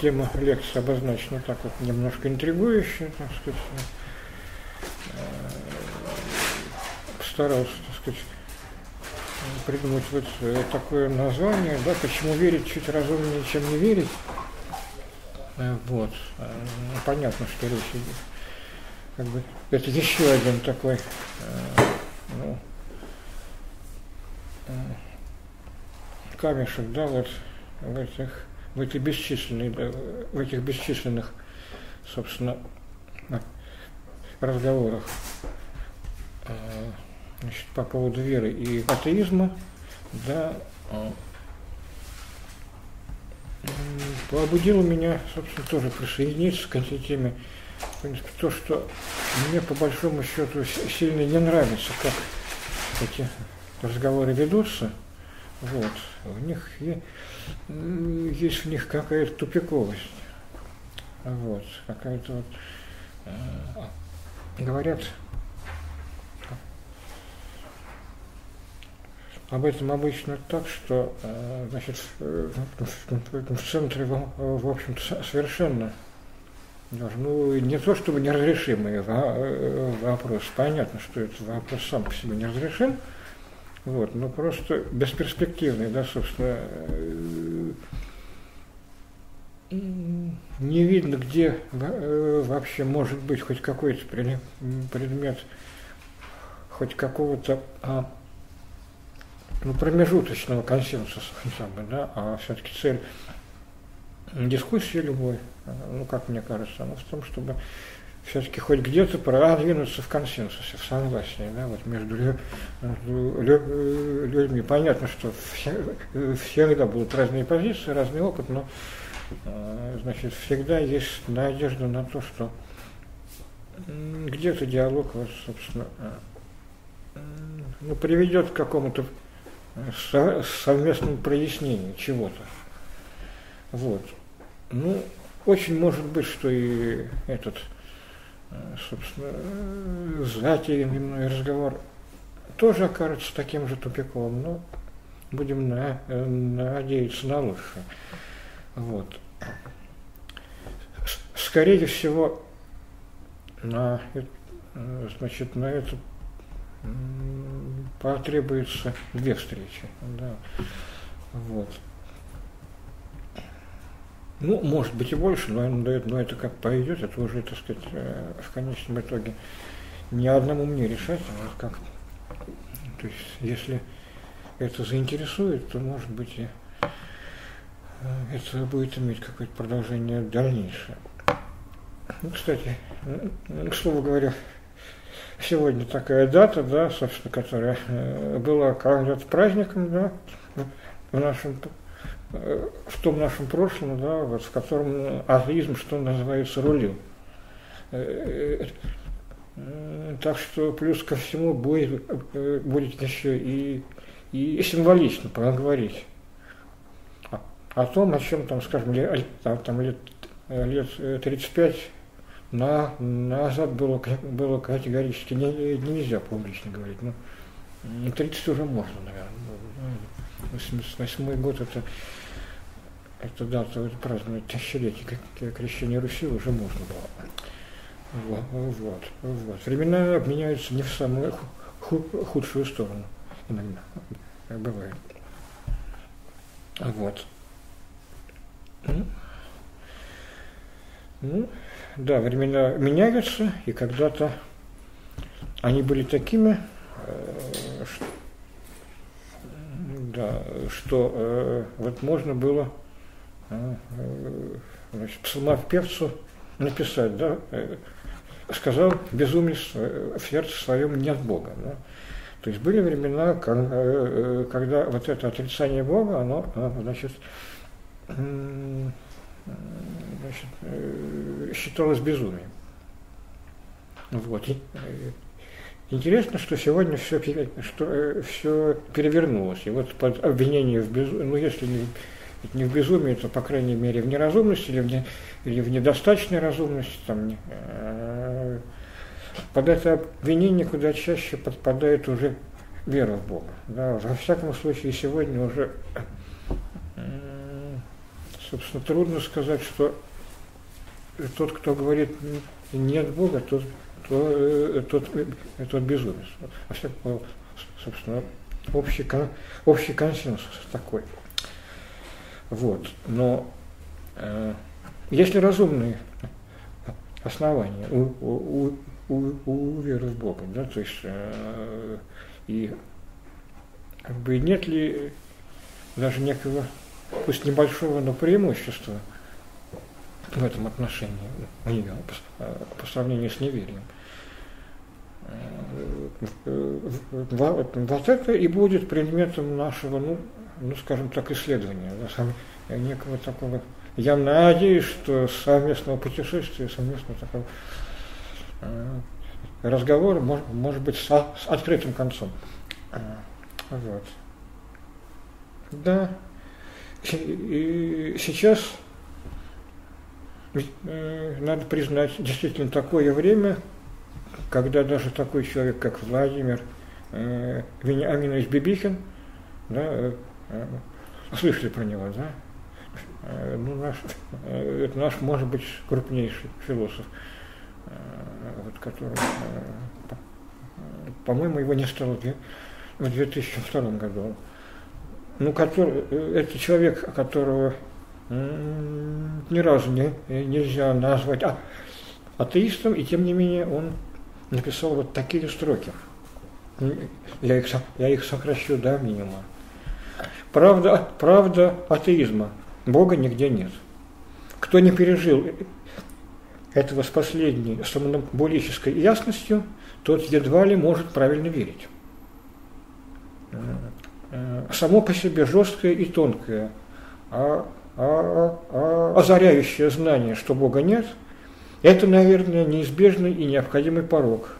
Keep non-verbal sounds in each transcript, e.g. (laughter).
тема лекции обозначена так вот немножко интригующая, так сказать. Э, постарался, так сказать, придумать вот э, такое название, да, почему верить чуть разумнее, чем не верить. Э, вот. Ну, понятно, что речь идет. Как бы, это еще один такой, ну, камешек, да, вот в этих в этой бесчисленной, в этих бесчисленных, собственно, разговорах а, значит, по поводу веры и атеизма, да, а, побудило меня, собственно, тоже присоединиться к этой теме. То, что мне по большому счету сильно не нравится, как эти разговоры ведутся, вот, в них есть в них какая-то тупиковость. Вот, какая-то вот, э, говорят об этом обычно так, что э, значит, в центре, в общем-то, совершенно ну, не то чтобы неразрешимый э, вопрос, понятно, что этот вопрос сам по себе неразрешим, вот, но просто бесперспективный, да, собственно, э, не видно, где э, вообще может быть хоть какой-то предмет, хоть какого-то а, ну, промежуточного консенсуса хотя да, а все-таки цель дискуссии любой, ну, как мне кажется, она в том, чтобы все-таки хоть где-то продвинуться в консенсусе, в согласии, да, вот между, между людьми. Понятно, что все, всегда будут разные позиции, разный опыт, но э, значит, всегда есть надежда на то, что где-то диалог, вот, собственно, э, ну, приведет к какому-то совместному прояснению чего-то. Вот. Ну, очень может быть, что и этот собственно, затеянный мной разговор тоже окажется таким же тупиком, но будем на, надеяться на лучшее. Вот. Скорее всего, на, значит, на это потребуется две встречи. Да. Вот. Ну, может быть и больше, но, но это как пойдет, это уже, так сказать, э, в конечном итоге не одному мне решать, а вот как. То есть, если это заинтересует, то, может быть, и э, это будет иметь какое-то продолжение дальнейшее. Ну, кстати, к слову говоря, сегодня такая дата, да, собственно, которая э, была когда-то праздником, да, в нашем в том нашем прошлом, да, вот, в котором атеизм, что называется, рулил. Э, э, так что плюс ко всему будет, э, будет еще и, и символично поговорить о, том, о чем там, скажем, лет, там, лет, лет 35 на, назад было, было категорически не, нельзя публично говорить. Ну, 30 уже можно, наверное. 88 год это это дата вот, праздновать тысячелетие крещения Руси уже можно было. Вот, вот, вот. Времена меняются не в самую худшую сторону иногда. Бывает. Вот. Ну, ну, да, времена меняются, и когда-то они были такими, э, что, да, что э, вот можно было значит, псалмопевцу написать, да, э, сказал безумец в сердце своем нет Бога. Да. То есть были времена, э, когда вот это отрицание Бога, оно, значит, значит, считалось безумием. Вот. Интересно, что сегодня все, что, все перевернулось. И вот под обвинение в безумии, ну если не, не в безумии, то, по крайней мере, в неразумности или в, не, или в недостаточной разумности, там, э, под это обвинение куда чаще подпадает уже вера в Бога. Да, во всяком случае, сегодня уже, собственно, трудно сказать, что тот, кто говорит нет Бога, тот, то, э, тот, э, тот безумец. А все, собственно, общий, общий консенсус такой. Вот. Но э, если разумные основания у, у, у, у веры в Бога, да, то есть э, и как бы нет ли даже некого, пусть небольшого, но преимущества в этом отношении у нее по, по сравнению с неверием. Э, вот это и будет предметом нашего, ну, ну скажем так, исследования, да, некого такого. Я надеюсь, что совместного путешествия, совместного такого э, разговора может, может быть с, с открытым концом. Э, вот. Да. И сейчас надо признать, действительно такое время, когда даже такой человек, как Владимир э, Вениаминович Бибихин, да, э, э, слышали про него, да? Э, ну, наш, э, это наш, может быть, крупнейший философ, э, вот, который, по-моему, его не стало в 2002 году. Ну, который, это человек, которого ни разу не, нельзя назвать а, атеистом, и тем не менее он написал вот такие строки. Я их, я их сокращу до минимума. Правда, правда атеизма. Бога нигде нет. Кто не пережил этого с последней сомнамбулической ясностью, тот едва ли может правильно верить. Само по себе жесткое и тонкое, а, а, а, озаряющее знание, что Бога нет – это, наверное, неизбежный и необходимый порог,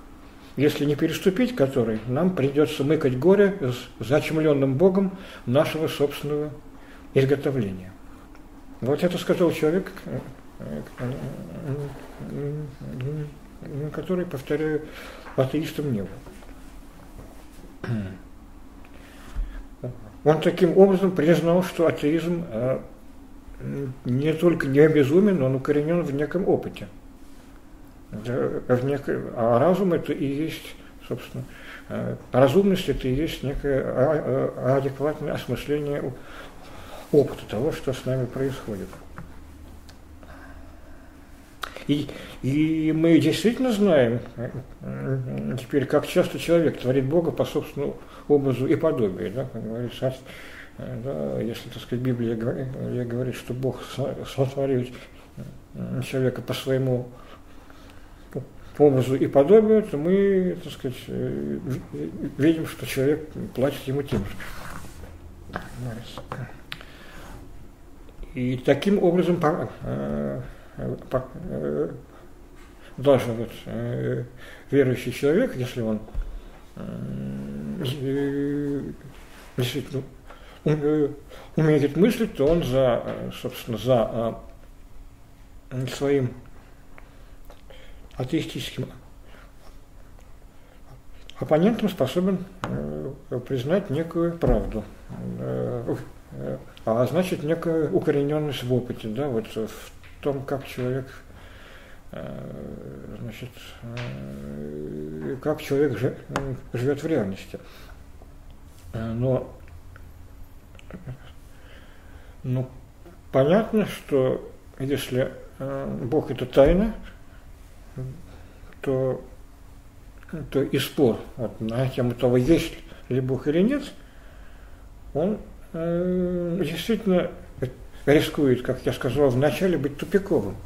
если не переступить который, нам придется мыкать горе с зачемленным Богом нашего собственного изготовления. Вот это сказал человек, который, повторяю, атеистом не был. Он таким образом признал, что атеизм а, не только не безумен, он укоренен в неком опыте – а разум это и есть, собственно, э, разумность это и есть некое а, а, адекватное осмысление опыта того, что с нами происходит. И, и мы действительно знаем э, теперь, как часто человек творит Бога по собственному образу и подобию. Да, как говорится, э, да, если, так сказать, Библия говорит, что Бог сотворил человека по своему по образу и подобию, то мы, так сказать, э, видим, что человек платит ему тем же. И таким образом э, э, должен вот, верующий человек, если он действительно умеет мыслить, то он за, собственно, за своим атеистическим оппонентом способен э, признать некую правду, э, а значит некую укорененность в опыте, да, вот в том, как человек э, значит, как человек живет в реальности. Но, ну, понятно, что если Бог это тайна, то, то и спор вот, на тему того, есть ли Бог или нет, он э, действительно рискует, как я сказал, вначале быть тупиковым.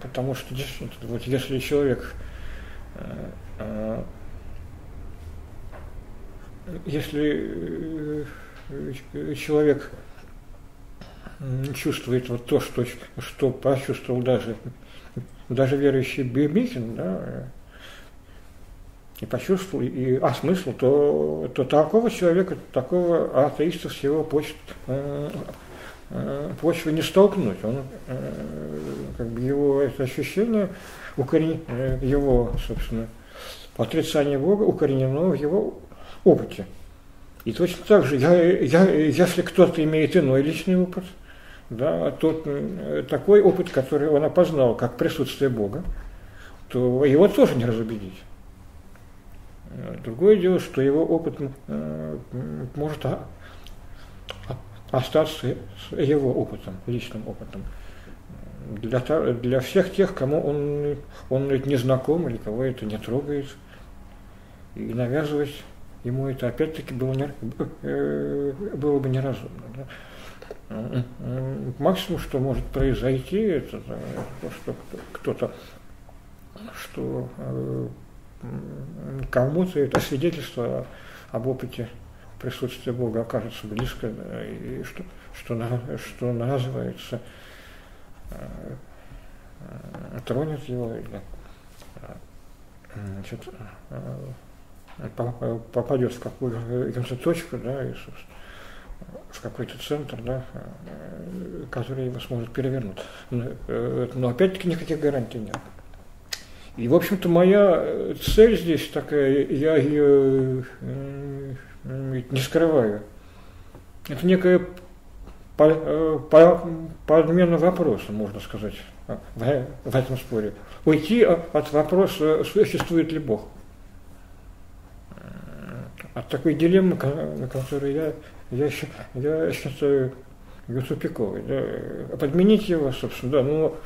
Потому что вот если человек э, э, если э, человек чувствует вот то, что, что почувствовал даже, даже верующий Бибихин, да, и почувствовал, и осмыслил, то, то такого человека, такого атеиста с его почт, э, э, почвы не столкнуть. Он, э, как бы его это ощущение, укорен, э, его, собственно, отрицание Бога укоренено в его опыте. И точно так же, я, я, если кто-то имеет иной личный опыт, да, тот э, такой опыт, который он опознал как присутствие Бога, то его тоже не разубедить. Другое дело, что его опыт э, может остаться его опытом, личным опытом. Для, для всех тех, кому он, он не знаком или кого это не трогает. И навязывать ему это опять-таки было, не, э, было бы неразумно. Да? Максимум, что может произойти, это то, что кто-то что э, кому-то это свидетельство об опыте присутствия Бога окажется близко, и что, что, что называется, э, тронет его или значит, попадет в какую-то точку, да, и, в какой-то центр, да, который его сможет перевернуть. Но, э, но опять-таки никаких гарантий нет. И, в общем-то, моя цель здесь такая, я ее э, не скрываю. Это некая э, подмена вопроса, можно сказать, в, этом споре. Уйти от вопроса, существует ли Бог. От такой дилеммы, на которой я, я, я считаю ее тупиковой. Да. Подменить его, собственно, да, ну,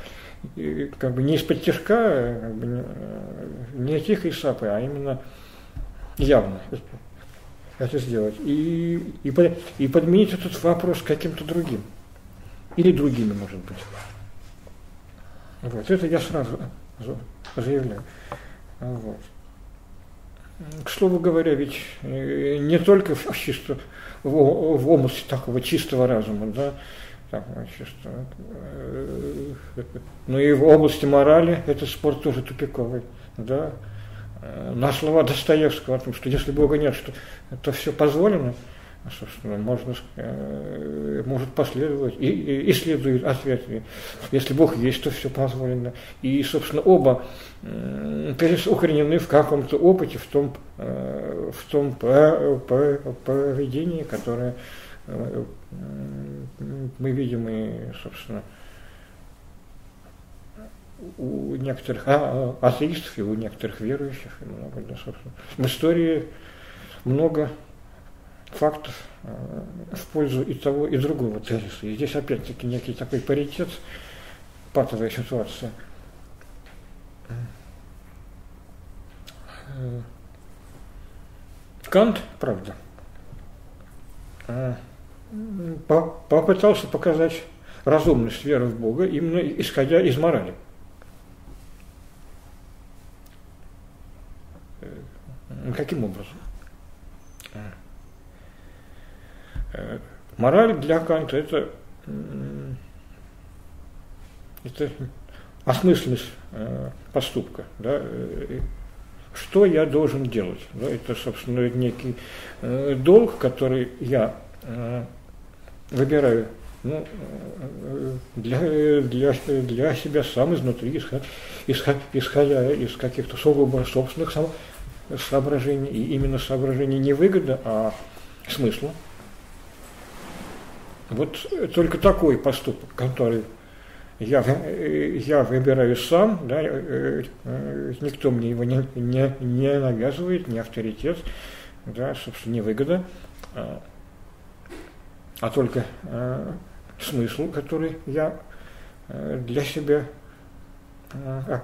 как бы не из-под тяжка, как бы не, не тихой сапы, а именно явно это сделать. И, и, и подменить этот вопрос каким-то другим. Или другими, может быть. Вот. Это я сразу заявляю. Вот. К слову говоря, ведь э, не только в, чисто, в, в области такого чистого разума, да, так, чисто, э, (laughs) но и в области морали этот спорт тоже тупиковый, да. Э, на слова Достоевского о том, что если Бога нет, что это все позволено, собственно, можно, э, может последовать, и, и, и следует ответ. Если Бог есть, то все позволено. И, собственно, оба э, укоренены в каком-то опыте, в том, э, в том поведении, которое э, мы видим и, собственно, у некоторых а, атеистов и у некоторых верующих, и много, да, собственно. В истории много фактов э, в пользу и того, и другого тезиса. И здесь опять-таки некий такой паритет, патовая ситуация. Э, Кант, правда, э, попытался показать разумность веры в Бога именно исходя из морали. Каким образом? Э, мораль для Канта это, это осмысленность э, поступка. Да? Э, что я должен делать? Да? Это, собственно, некий долг, который я выбираю ну, для, для, для себя сам изнутри, исходя, исходя из каких-то сугубо собственных соображений, и именно соображений не выгода, а смысла. Вот только такой поступок, который я, я выбираю сам, да, э, э, никто мне его не, не, не навязывает, не авторитет, да, собственно, не выгода, а, а только а, смысл, который я для себя а,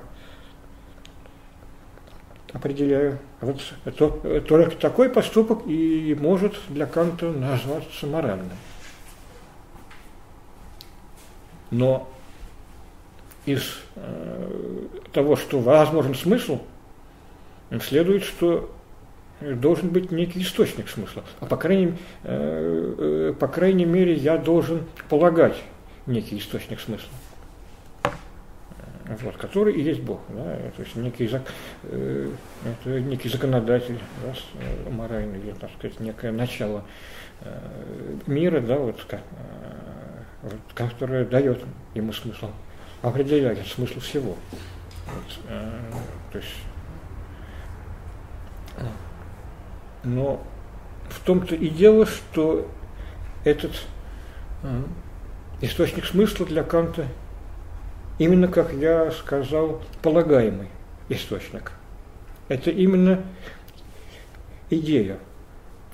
определяю. Вот то, только такой поступок и может для Канта назваться моральным. Но из э, того, что возможен смысл, следует, что должен быть некий источник смысла. А по крайней, э, э, по крайней мере я должен полагать некий источник смысла вот, который и есть Бог, да, то есть некий, э, это некий законодатель да, э, моральный, так сказать, некое начало э, мира, да, вот, как, вот, которое дает ему смысл, определяет смысл всего. Вот, то есть, но в том-то и дело, что этот источник смысла для Канта именно, как я сказал, полагаемый источник. Это именно идея.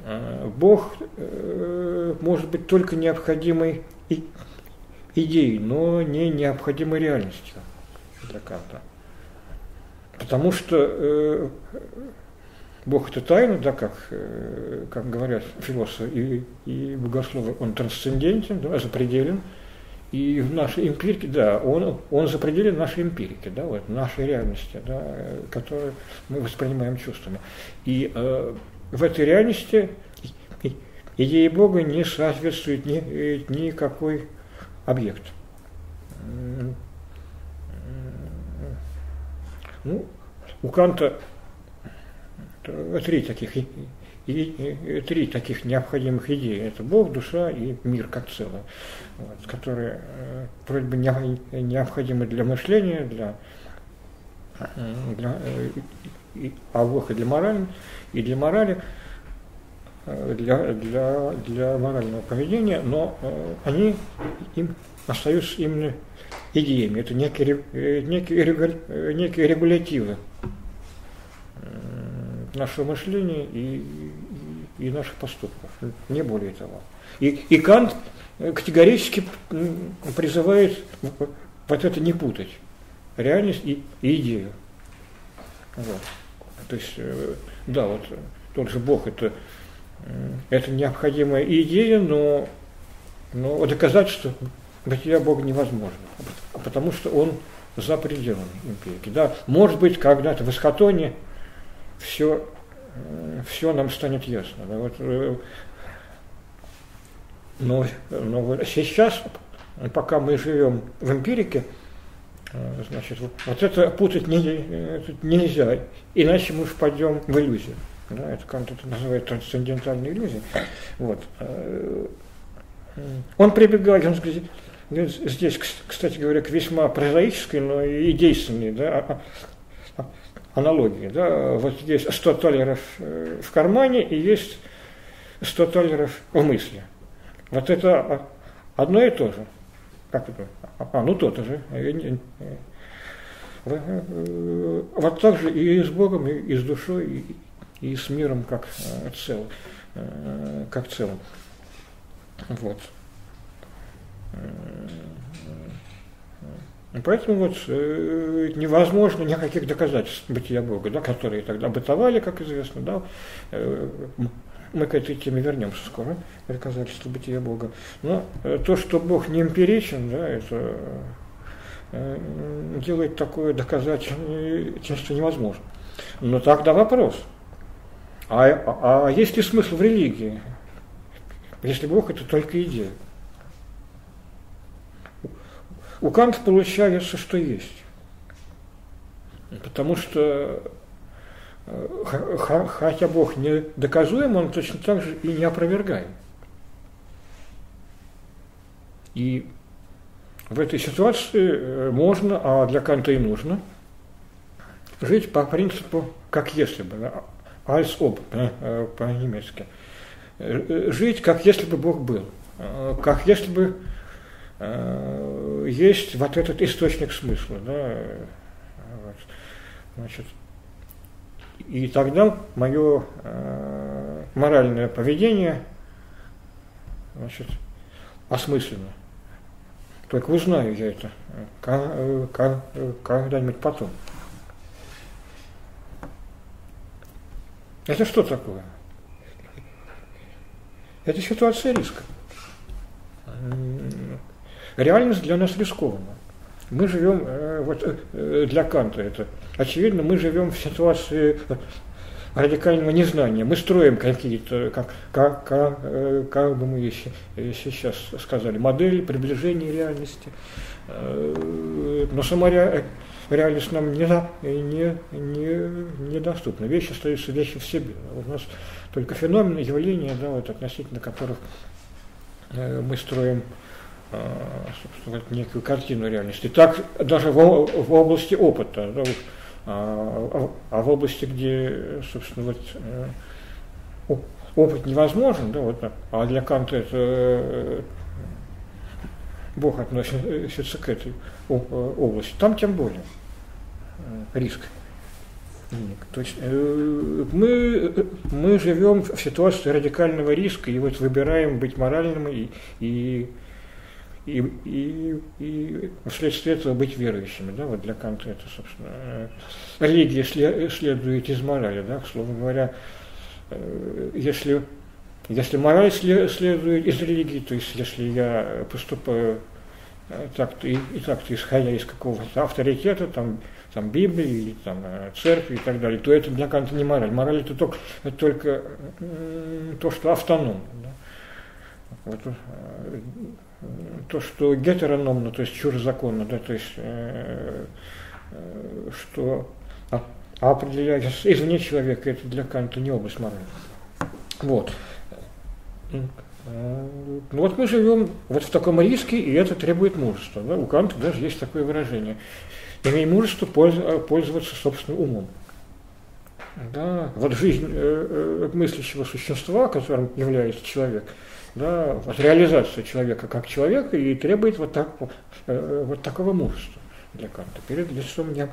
А, Бог э, может быть только необходимой идеей, но не необходимой реальностью для Канта. Потому что э, Бог это тайна, да, как, э, как говорят философы и, и богословы, он трансцендентен, да, запределен, и в нашей эмпирике, да, он, он запределен нашей эмпирике, да, вот, нашей реальности, да, которую мы воспринимаем чувствами. И э, в этой реальности идея Бога не соответствует ни, никакой объект. Ну, у Канта три таких и, и три таких необходимых идеи. Это Бог, душа и мир как целое, вот, которые э, вроде бы не, необходимы для мышления, для, для э, и, а Бог и для морали, и для морали, э, для, для, для морального поведения, но э, они им остаются именно идеями. Это некие, э, некие, э, некие регулятивы нашего мышления и, и, наших поступков, не более того. И, и Кант категорически призывает вот это не путать, реальность и, и идею. Вот. То есть, да, вот тот же Бог это, это необходимая идея, но, но доказать, что бытия Бога невозможно, потому что он за пределами империи. Да, может быть, когда-то в Эскатоне все, все нам станет ясно. Да? Вот, э, но, но сейчас, пока мы живем в эмпирике, э, значит, вот это путать не, нельзя, иначе мы впадем в иллюзию. Да, это Кант это называет трансцендентальной иллюзией. Вот. Э, он прибегает, он здесь, кстати говоря, к весьма прозаической, но и действенной да, а, а, аналогии. Да? Вот есть 100 талеров э, в кармане и есть 100 талеров в мысли. Вот это а, одно и то же. Как это? А, ну то-то же. Э, вот так же и с Богом, и с душой, с миром как целым. Как целым. Вот. Поэтому вот э, невозможно никаких доказательств бытия Бога, да, которые тогда бытовали, как известно, да, э, мы к этой теме вернемся скоро, доказательства бытия Бога. Но э, то, что Бог не эмпиричен, да, это э, делает такое доказательство невозможно. Но тогда вопрос, а, а, а есть ли смысл в религии, если Бог это только идея? У Канта получается, что есть. Потому что э, хотя Бог не доказуем, он точно так же и не опровергаем. И в этой ситуации э, можно, а для Канта и нужно, жить по принципу как если бы, als ob э, по-немецки. Жить как если бы Бог был, как если бы Э, есть вот этот источник смысла. Да, вот, значит, и тогда мое э, моральное поведение значит, осмысленно. Только узнаю я это э, когда-нибудь потом. Это что такое? Это ситуация риска реальность для нас рискована. Мы живем, э, вот э, для Канта это очевидно, мы живем в ситуации радикального незнания. Мы строим какие-то, как, как, как, э, как бы мы сейчас сказали, модели приближения реальности. Э, но сама реальность нам не, не, не, недоступна. Вещи остаются вещи в себе. У нас только феномены, явления, да, вот, относительно которых э, мы строим собственно, некую картину реальности. Так даже в, в области опыта. Да, а, а в области, где, собственно, вот, э, опыт невозможен, да, вот, а для Канта это э, Бог относится к этой области, там тем более э, риск. То есть мы, мы живем в ситуации радикального риска и вот выбираем быть моральным и, и и, и, и вследствие этого быть верующими. Да? Вот для Канта это, собственно, э, религия следует из морали. Да? Слово говоря, э, если, если мораль следует из религии, то есть если я поступаю э, так-то и, и так-то исходя из какого-то авторитета, там, там Библии, или там, церкви и так далее, то это для Канта не мораль. Мораль это только, это только то, что автономно. Да? Вот, то, что гетерономно, то есть чужезаконно, да, то есть э, э, что а, определяется извне человека, это для Канта не область морали. Вот. Ну вот мы живем вот в таком риске, и это требует мужества. Да? У Канта даже есть такое выражение. Имей мужество пользоваться собственным умом. Да? Вот жизнь э, э, мыслящего существа, которым является человек – да, вот реализация человека как человека и требует вот, так, э, вот такого мужества для Канта перед лицом не,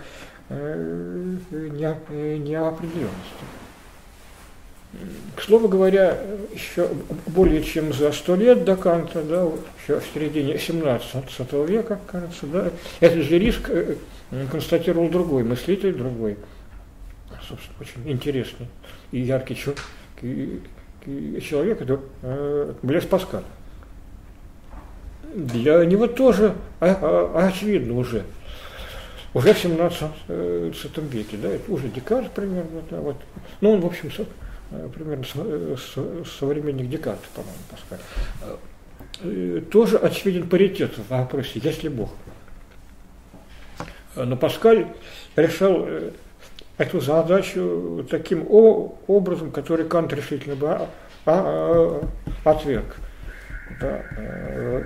э, не, неопределенности. К слову говоря, еще более чем за сто лет до Канта, да, еще в середине 17 века, кажется, да, этот же риск э, констатировал другой мыслитель, другой, собственно, очень интересный и яркий человек, это э, Блес Паскаль. Для него тоже а, а, очевидно уже, уже в 17 э, веке, да, это уже Декарт примерно, да, вот. Ну, он, в общем, э, примерно со, со, современник Декарта, по-моему, Паскаль. Тоже очевиден паритет в вопросе, есть ли Бог. Но Паскаль решал эту задачу таким образом, который Кант решительно бы а, а, отверг. Да, э,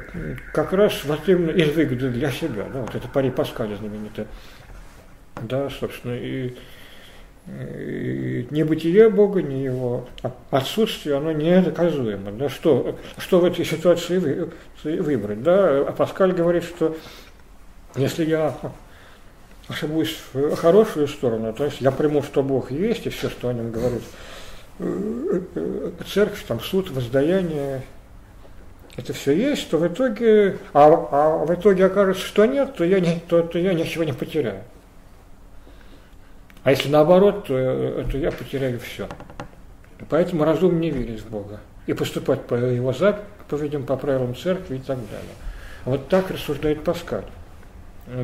как раз вот именно из выгоды для себя, да, вот это пари Паскаля знаменитое. Да, собственно, и, и небытие Бога, не его отсутствие, оно не доказуемо. Да, что, что в этой ситуации вы, выбрать? Да? А Паскаль говорит, что если я в хорошую сторону, то есть я приму, что Бог есть, и все, что о нем говорит э, э, церковь, там суд, воздаяние, это все есть, то в итоге, а, а в итоге окажется, что нет, то я, не, то, то я ничего не потеряю. А если наоборот, то, э, то я потеряю все. Поэтому разумнее верить в Бога и поступать по его заповедям, по правилам церкви и так далее. Вот так рассуждает Паскаль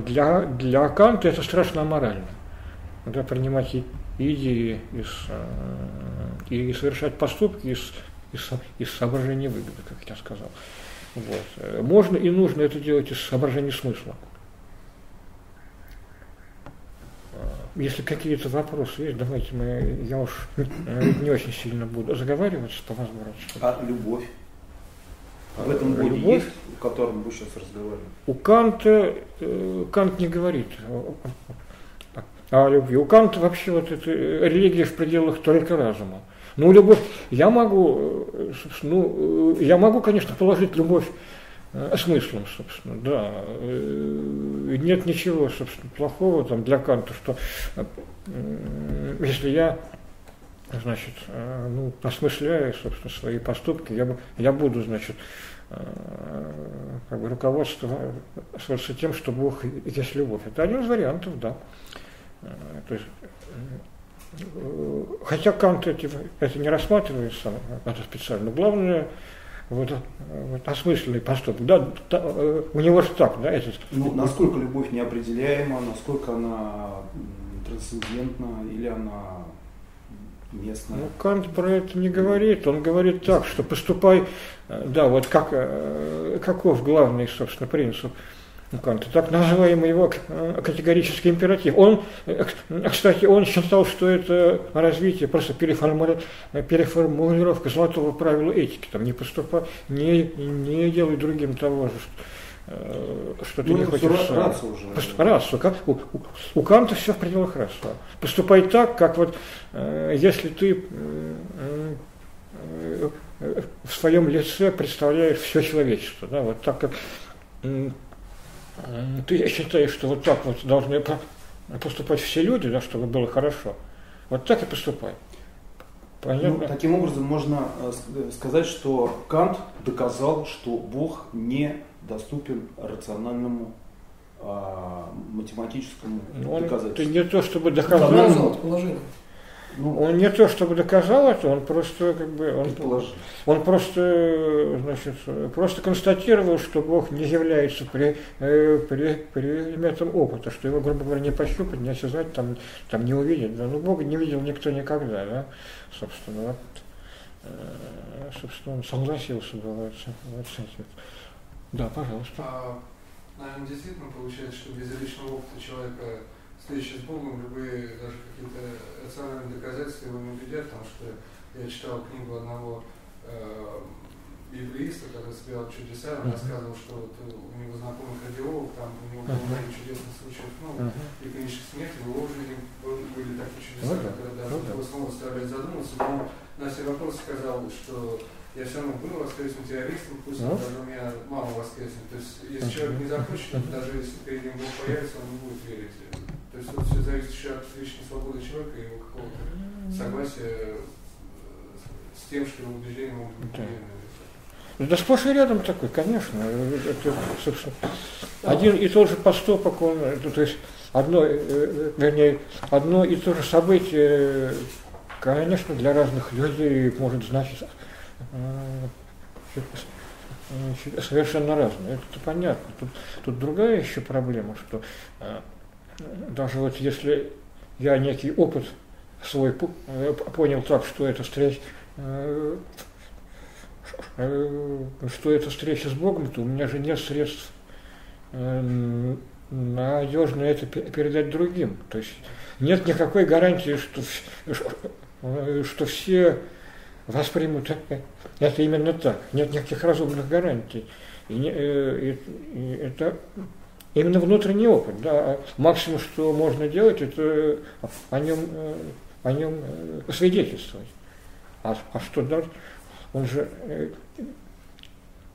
для, для Канта это страшно аморально. Да, принимать идеи из, э, и совершать поступки из, из, из соображения выгоды, как я сказал. Вот. Можно и нужно это делать из соображения смысла. Если какие-то вопросы есть, давайте мы, я уж не очень сильно буду заговариваться по возможности. А любовь? В этом боде любовь, есть, о котором вы сейчас разговаривали? У Канта, э, Кант не говорит о любви. У Канта вообще вот эта религия в пределах только разума. Ну, любовь, я могу, э, ну, я могу, конечно, положить любовь э, смыслом, собственно, да. Нет ничего, собственно, плохого там для Канта, что если я значит, э, ну, осмысляя, собственно, свои поступки, я, я буду, значит, э, как бы руководствоваться тем, что Бог есть любовь. Это один из вариантов, да. Э, то есть, хотя Кант эти, это не рассматривается это специально, главное вот, вот осмысленный поступок. Да, та, у него же так, да, этот. Ну, насколько любовь неопределяема, насколько она трансцендентна, или она местная. Ну, Кант про это не говорит. Он говорит так, что поступай, э, да, вот как, э, каков главный, собственно, принцип Канта, так называемый его э, категорический императив. Он, кстати, он считал, что это развитие, просто переформулировка золотого правила этики, там не поступай, не, не делай другим того же, Э, что ты ну, не хочешь расу уже. Расу. Как, у, у, Канта все в пределах расу. Поступай так, как вот э, если ты э, э, в своем лице представляешь все человечество. Да, вот так как э, ты считаешь, что вот так вот должны поступать все люди, да, чтобы было хорошо. Вот так и поступай. Понятно? Ну, таким образом можно э, сказать, что Кант доказал, что Бог не доступен рациональному а, математическому ну, он, доказательству. Это не то, чтобы доказал. Доказал положение. Ну, он не то, чтобы доказал это, он просто как бы он, он просто значит просто констатировал, что Бог не является при, э, при, предметом опыта, что его, грубо говоря, не пощупать, не осязать, там, там не увидеть. Да? Ну, Бога не видел никто никогда, да, собственно, вот, э, собственно, он согласился бы вот, вот с этим. Да, пожалуйста. А, наверное, действительно получается, что без личного опыта человека, встречи с Богом, любые даже какие-то рациональные доказательства его не убедят, потому что я читал книгу одного э, библииста, который собирал чудеса, он uh-huh. рассказывал, что вот у него знакомый кардиолог, там у него было uh-huh. много чудесных случаев, ну, uh-huh. и клинических смерти, в его жизни были такие чудеса, uh-huh. которые даже uh-huh. снова стали задуматься, но на все вопросы сказал, что я все равно буду воскресным террористом, пусть ну? даже у меня мама воскреснет. То есть, если человек не захочет, (laughs) даже если перед ним Бог появится, он не будет верить. То есть, вот все зависит еще от личной свободы человека и его какого-то согласия с тем, что его убеждения могут быть неверными. Да сплошь и рядом такой, конечно. Это, собственно, один и тот же поступок, он, то есть одно, вернее, одно и то же событие, конечно, для разных людей может значить совершенно разные. Это понятно. Тут, тут другая еще проблема, что э, даже вот если я некий опыт свой э, понял так, что это встреча, э, что это встреча с Богом, то у меня же нет средств надежно это передать другим. То есть нет никакой гарантии, что, что все воспримут это именно так. Нет никаких разумных гарантий. И, не, э, и, и это именно внутренний опыт. Да. Максимум, что можно делать, это о нем, э, о нем э, свидетельствовать. А, а что дальше? Он же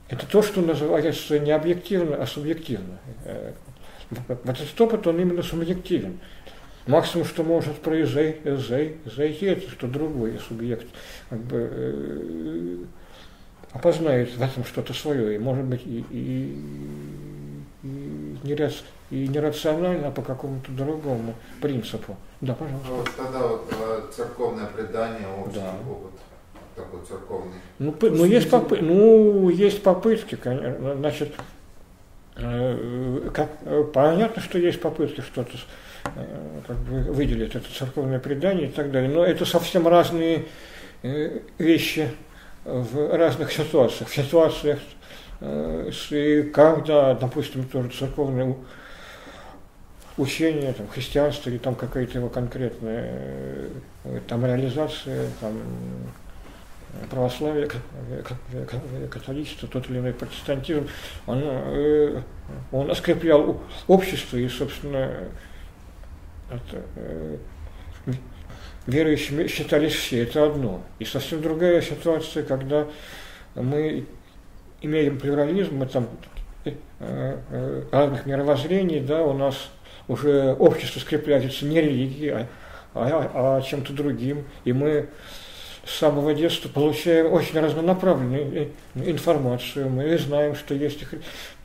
это то, что называется не объективно, а субъективно. Вот этот опыт, он именно субъективен. Максимум, что может произойти, зайти, это что другой субъект как бы, э, опознает в этом что-то свое, и может быть и, и, и, не, и нерационально, а по какому-то другому принципу. Да, пожалуйста. Ну, вот тогда вот э, церковное предание, общий да. опыт такой церковный. Ну, ну, есть попы, ну, есть попытки, конечно, значит, э, как, понятно, что есть попытки что-то как бы выделить это церковное предание и так далее. Но это совсем разные э, вещи в разных ситуациях. В ситуациях, э, когда, допустим, тоже церковное учение, там, христианство или там какая-то его конкретная там, реализация, там, православие, католичество, тот или иной протестантизм, он, он оскреплял общество и, собственно, это, верующими считались все, это одно. И совсем другая ситуация, когда мы имеем плюрализм, мы там э, э, разных мировоззрений, да, у нас уже общество скрепляется не религией, а, а, а чем-то другим, и мы с самого детства получаем очень разнонаправленную информацию. Мы знаем, что есть, и,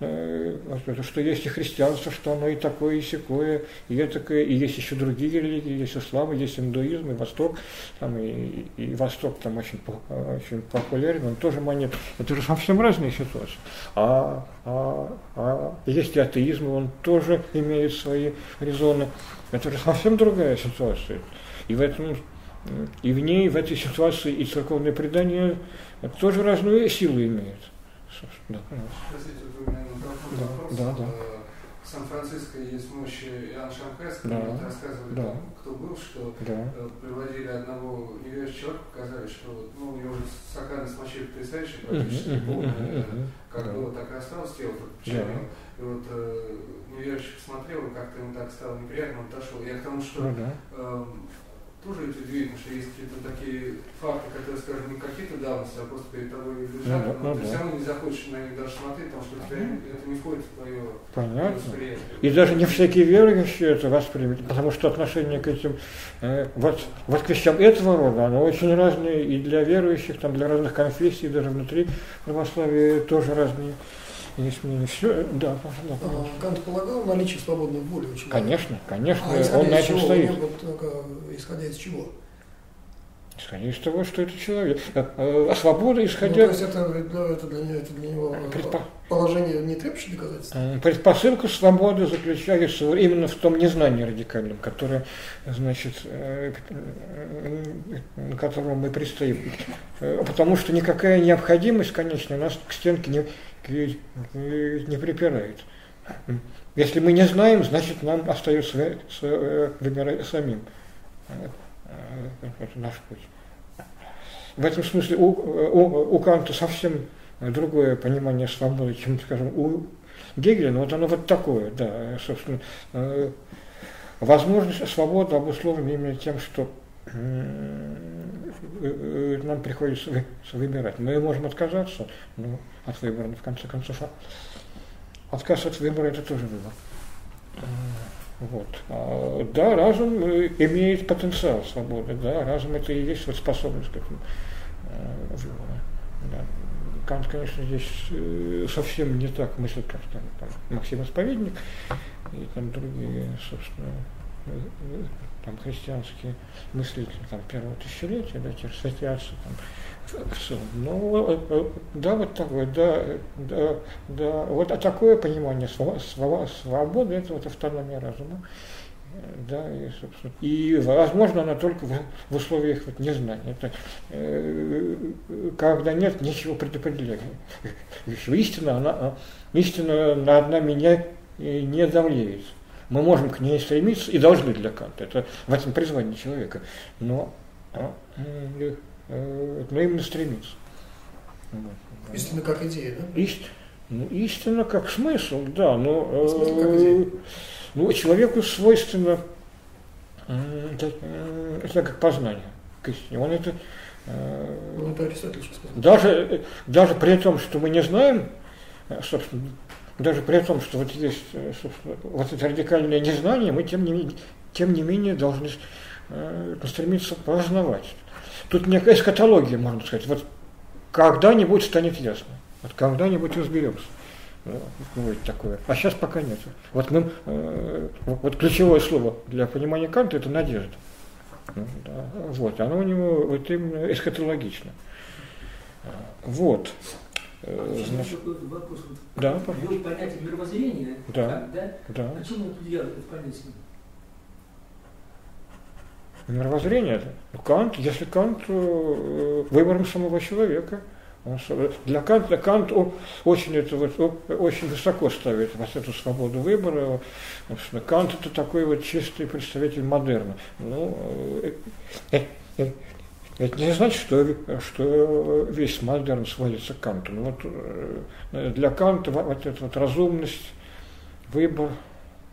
э, что есть и христианство, что оно и такое, и секое, и такое, и есть еще другие религии, есть ислам, есть индуизм, и Восток, там, и, и Восток там очень, очень популярен, он тоже манит. Это же совсем разные ситуации. А, а, а есть и атеизм, он тоже имеет свои резоны. Это же совсем другая ситуация. И в этом И в ней, в этой ситуации, и церковное предание тоже разную силу имеет. Да. Простите, вот вы меня да, вопрос. Да, да. Э, в Сан-Франциско есть мощи Иоанн Шамхайский, да. рассказывали, да. Там, кто был, что да. Э, приводили одного неверующего человека, показали, что ну, у него уже стаканы смочили потрясающие, практически uh-huh, полные, uh-huh, uh-huh, как да. было, так и осталось тело, только да. И вот э, неверующий посмотрел, и как-то ему так стало неприятно, он отошел. Я к тому, что uh-huh. э, тоже удивительно, что есть какие-то такие факты, которые, скажем, не какие-то давности, а просто перед тобой лежат, ну, но ну, ты да. все равно не захочешь на них даже смотреть, потому что тебя это не входит в твое Понятно. восприятие. И даже не всякие верующие это воспримут, потому что отношение к этим э, вот, вот к вещам этого рода, оно очень разное и для верующих, там, для разных конфессий, даже внутри православия тоже разные. Есть мнение. Все, да, да, а, Кант полагал наличие свободной воли очень Конечно, конечно, а, он на этом стоит. Вот, исходя из чего? Исходя из того, что это человек. А, свобода исходя... Ну, то есть это, это, для, это для него Предпо... положение не требующее доказательства? Предпосылка свободы заключается именно в том незнании радикальном, которое, значит, э, на которого мы предстоим. Э, потому что никакая необходимость, конечно, нас к стенке не, не припирает. Если мы не знаем, значит нам остается выбирать самим. Это наш путь. В этом смысле у, у, у Канта совсем другое понимание свободы, чем, скажем, у Гегеля, но вот оно вот такое, да, собственно, э, возможность свободы обусловлена именно тем, что э, нам приходится выбирать. Мы можем отказаться, но от выбора, в конце концов. А отказ от выбора – это тоже выбор. Вот. А, да, разум э, имеет потенциал свободы, да, разум это и есть вот способность к этому э. Да. Кант, конечно, здесь э, совсем не так мыслит, как там, там Максим Исповедник и там другие, собственно, там христианские мыслители там, первого тысячелетия, да, те там, ну, э, э, да, вот такое, да, да, да, вот а такое понимание свободы, это вот автономия разума, да, и, собственно, и возможно она только в, в условиях вот незнания. Это, э, когда нет ничего предопределения. Истина, она, истина над нами не, не давлеет. Мы можем к ней стремиться и должны для Канта. Это в этом призвание человека. Но а, э, но именно стремиться. Истина как идея, да? Ист, ну, истина как смысл, да, но э, ну, человеку свойственно э, это, э, это как познание к истине. Он это, э, ну, это Аристотель. Даже, даже при том, что мы не знаем, э, собственно, даже при том, что вот есть э, вот это радикальное незнание, мы тем не, менее, тем не менее должны э, стремиться познавать. Тут некая эскатология, можно сказать. Вот когда-нибудь станет ясно. Вот когда-нибудь разберемся. Будет такое. А сейчас пока нет. Вот, мы, э, вот ключевое слово для понимания Канта это надежда. Ну, да, вот, оно у него вот именно эскатологично. Вот. Э, значит, вопрос. Да, Ввел понятие мировоззрения. Да, да? да. О чем он делает в понятие? Мировоззрение это. Ну, Кант, если Кант э, выбором самого человека, он, для Канта Кант очень, это вот, очень высоко ставит вот эту свободу выбора. Кант это такой вот чистый представитель модерна. Ну, э, э, э, это не значит, что, что весь модерн сводится к Канту. Но вот э, для Канта вот эта вот разумность, выбор,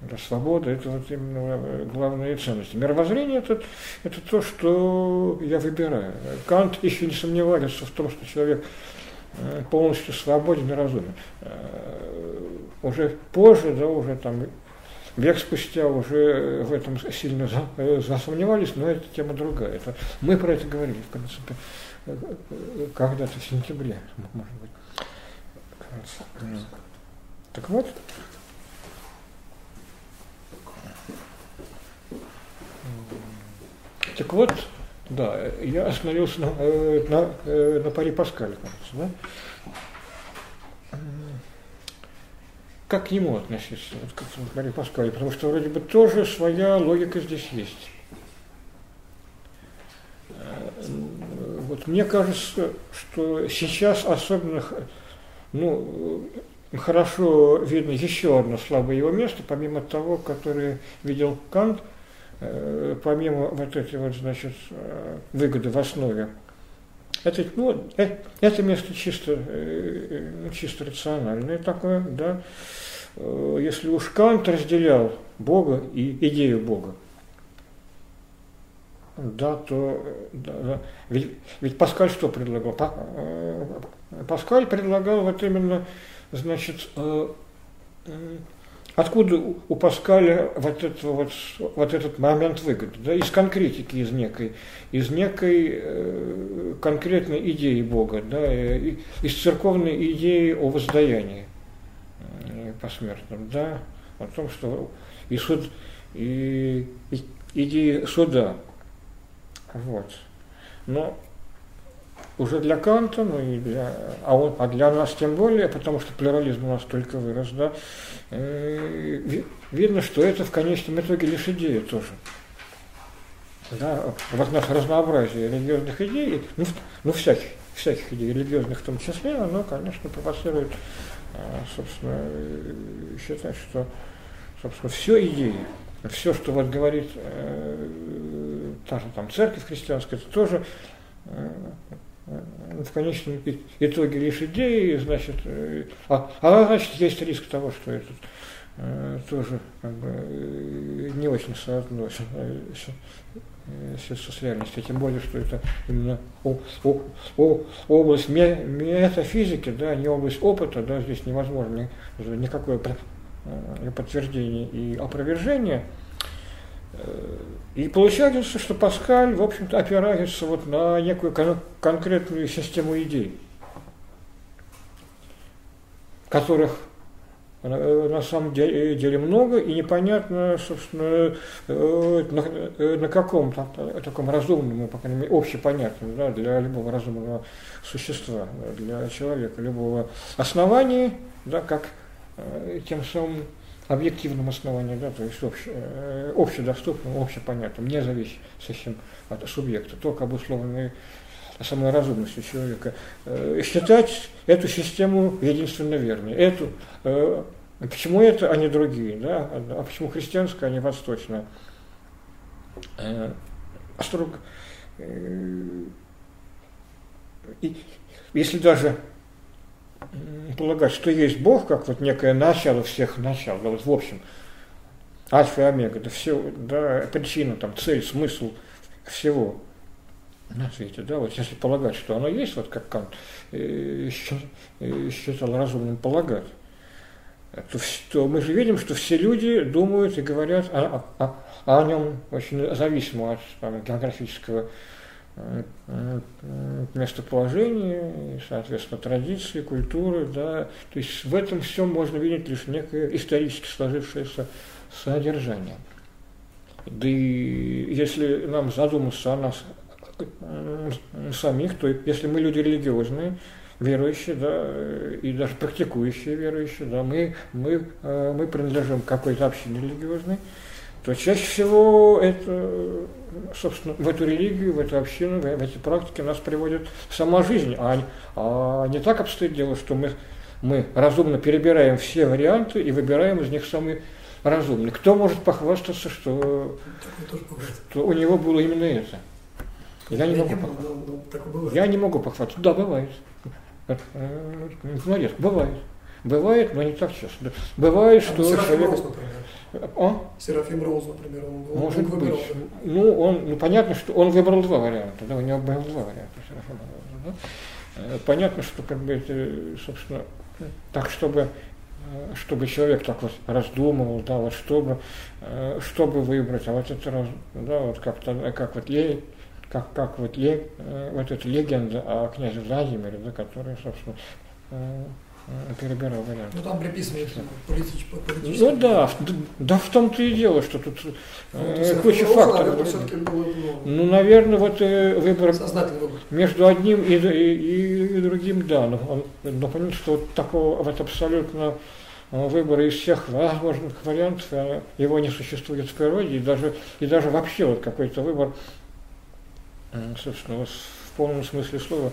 да, свобода – это вот именно э, главные ценности. Мировоззрение это, – это то, что я выбираю. Кант еще не сомневается в том, что человек э, полностью свободен и разумен. Уже позже, да, уже там век спустя уже в этом сильно засомневались, но это тема другая. Это, мы про это говорили, в принципе, когда-то в сентябре, может быть. Так вот, Так вот, да, я остановился на, э, на, э, на паре Паскаля, кажется, да? Как к нему относиться, вот к паре Паскаля, потому что вроде бы тоже своя логика здесь есть. вот мне кажется, что сейчас особенно ну, хорошо видно еще одно слабое его место, помимо того, которое видел Кант, э, помимо вот этой вот, значит, э, выгоды в основе. Это, ну, э, это место чисто, чисто рациональное такое, да. Если уж Кант разделял Бога и идею Бога, да, то да, да. Ведь, ведь Паскаль что предлагал? Паскаль предлагал вот именно значит, э, откуда у Паскаля вот, это, вот, вот этот момент выгоды? Да, из конкретики, из некой, из некой э, конкретной идеи Бога, да, э, из церковной идеи о воздаянии э, посмертном, да, о том, что и суд, и, и идеи суда, вот. Но уже для Канта, ну и для, а, он, а для нас тем более, потому что плюрализм у нас только вырос, да, э, видно, что это в конечном итоге лишь идея тоже. Да, вот наше разнообразие религиозных идей, ну, ну всяких, всяких идей, религиозных в том числе, оно, конечно, провоцирует, собственно, считать, что, собственно, все идеи, все, что вот говорит э, та же там церковь христианская, это тоже э, в конечном итоге лишь идеи, значит, э, а, а значит есть риск того, что это э, тоже как бы, э, не очень соотносится с, с, реальностью, тем более, что это именно о, о, о, область метафизики, да, не область опыта, да, здесь невозможно никакое подтверждение и опровержение. И получается, что Паскаль, в общем-то, опирается вот на некую кон- конкретную систему идей, которых э, на самом деле, деле много, и непонятно, собственно, э, на, э, на каком таком разумном, по крайней мере, общепонятном да, для любого разумного существа, для человека, любого основания, да, как тем самым объективном основании, да, то есть обще, э, общедоступным, общепонятным, не зависит совсем от субъекта, только обусловленный самой разумностью человека. Э, считать эту систему единственно верной. Эту, э, почему это, а не другие, да? а почему христианская, а не восточная? Строго, и, если даже полагать, что есть Бог, как вот некое начало всех начал, да, вот в общем, альфа и омега, да все, да, причина, там, цель, смысл всего на свете, да, вот если полагать, что оно есть, вот как Кант э, э, считал разумным полагать, то, то мы же видим, что все люди думают и говорят о, о, о нем очень зависимо от там, географического местоположение, соответственно, традиции, культуры, да, то есть в этом всем можно видеть лишь некое исторически сложившееся содержание. Да и если нам задуматься о нас самих, то если мы люди религиозные, верующие, да, и даже практикующие верующие, да, мы, мы, э, мы принадлежим какой-то общине религиозной, то чаще всего это, собственно, в эту религию, в эту общину, в эти практики нас приводит сама жизнь, а, а не так обстоит дело, что мы, мы разумно перебираем все варианты и выбираем из них самый разумный. Кто может похвастаться, что, что у него было именно это? Я не, могу, похвастаться. Я не могу похвастаться. Да, бывает. Молодец, бывает. Бывает, но не так часто. Бывает, что человек... А? Серафим Роуз, например, он, он Может быть. Выбирал. Ну, он, ну, понятно, что он выбрал два варианта, да, у него было два варианта Серафима Роуза. Да? Э, понятно, что как бы это, собственно, так, чтобы э, чтобы человек так вот раздумывал, да, вот чтобы, э, чтобы выбрать, а вот это раз, да, вот как-то, как вот ле, как, как вот ле, вот эта легенда о князе Владимире, да, который, собственно, перебирал варианты. Ну там приписывают политич, политические. Ну да, да в том-то и дело, что тут ну, э, куча факторов. Было, ну, наверное, вот э, выбор, выбор между одним и, и, и другим, да. Но, но понятно, что вот такого вот абсолютно э, выбора из всех возможных вариантов, э, его не существует в природе, и даже, и даже вообще вот какой-то выбор, собственно, полном смысле слова.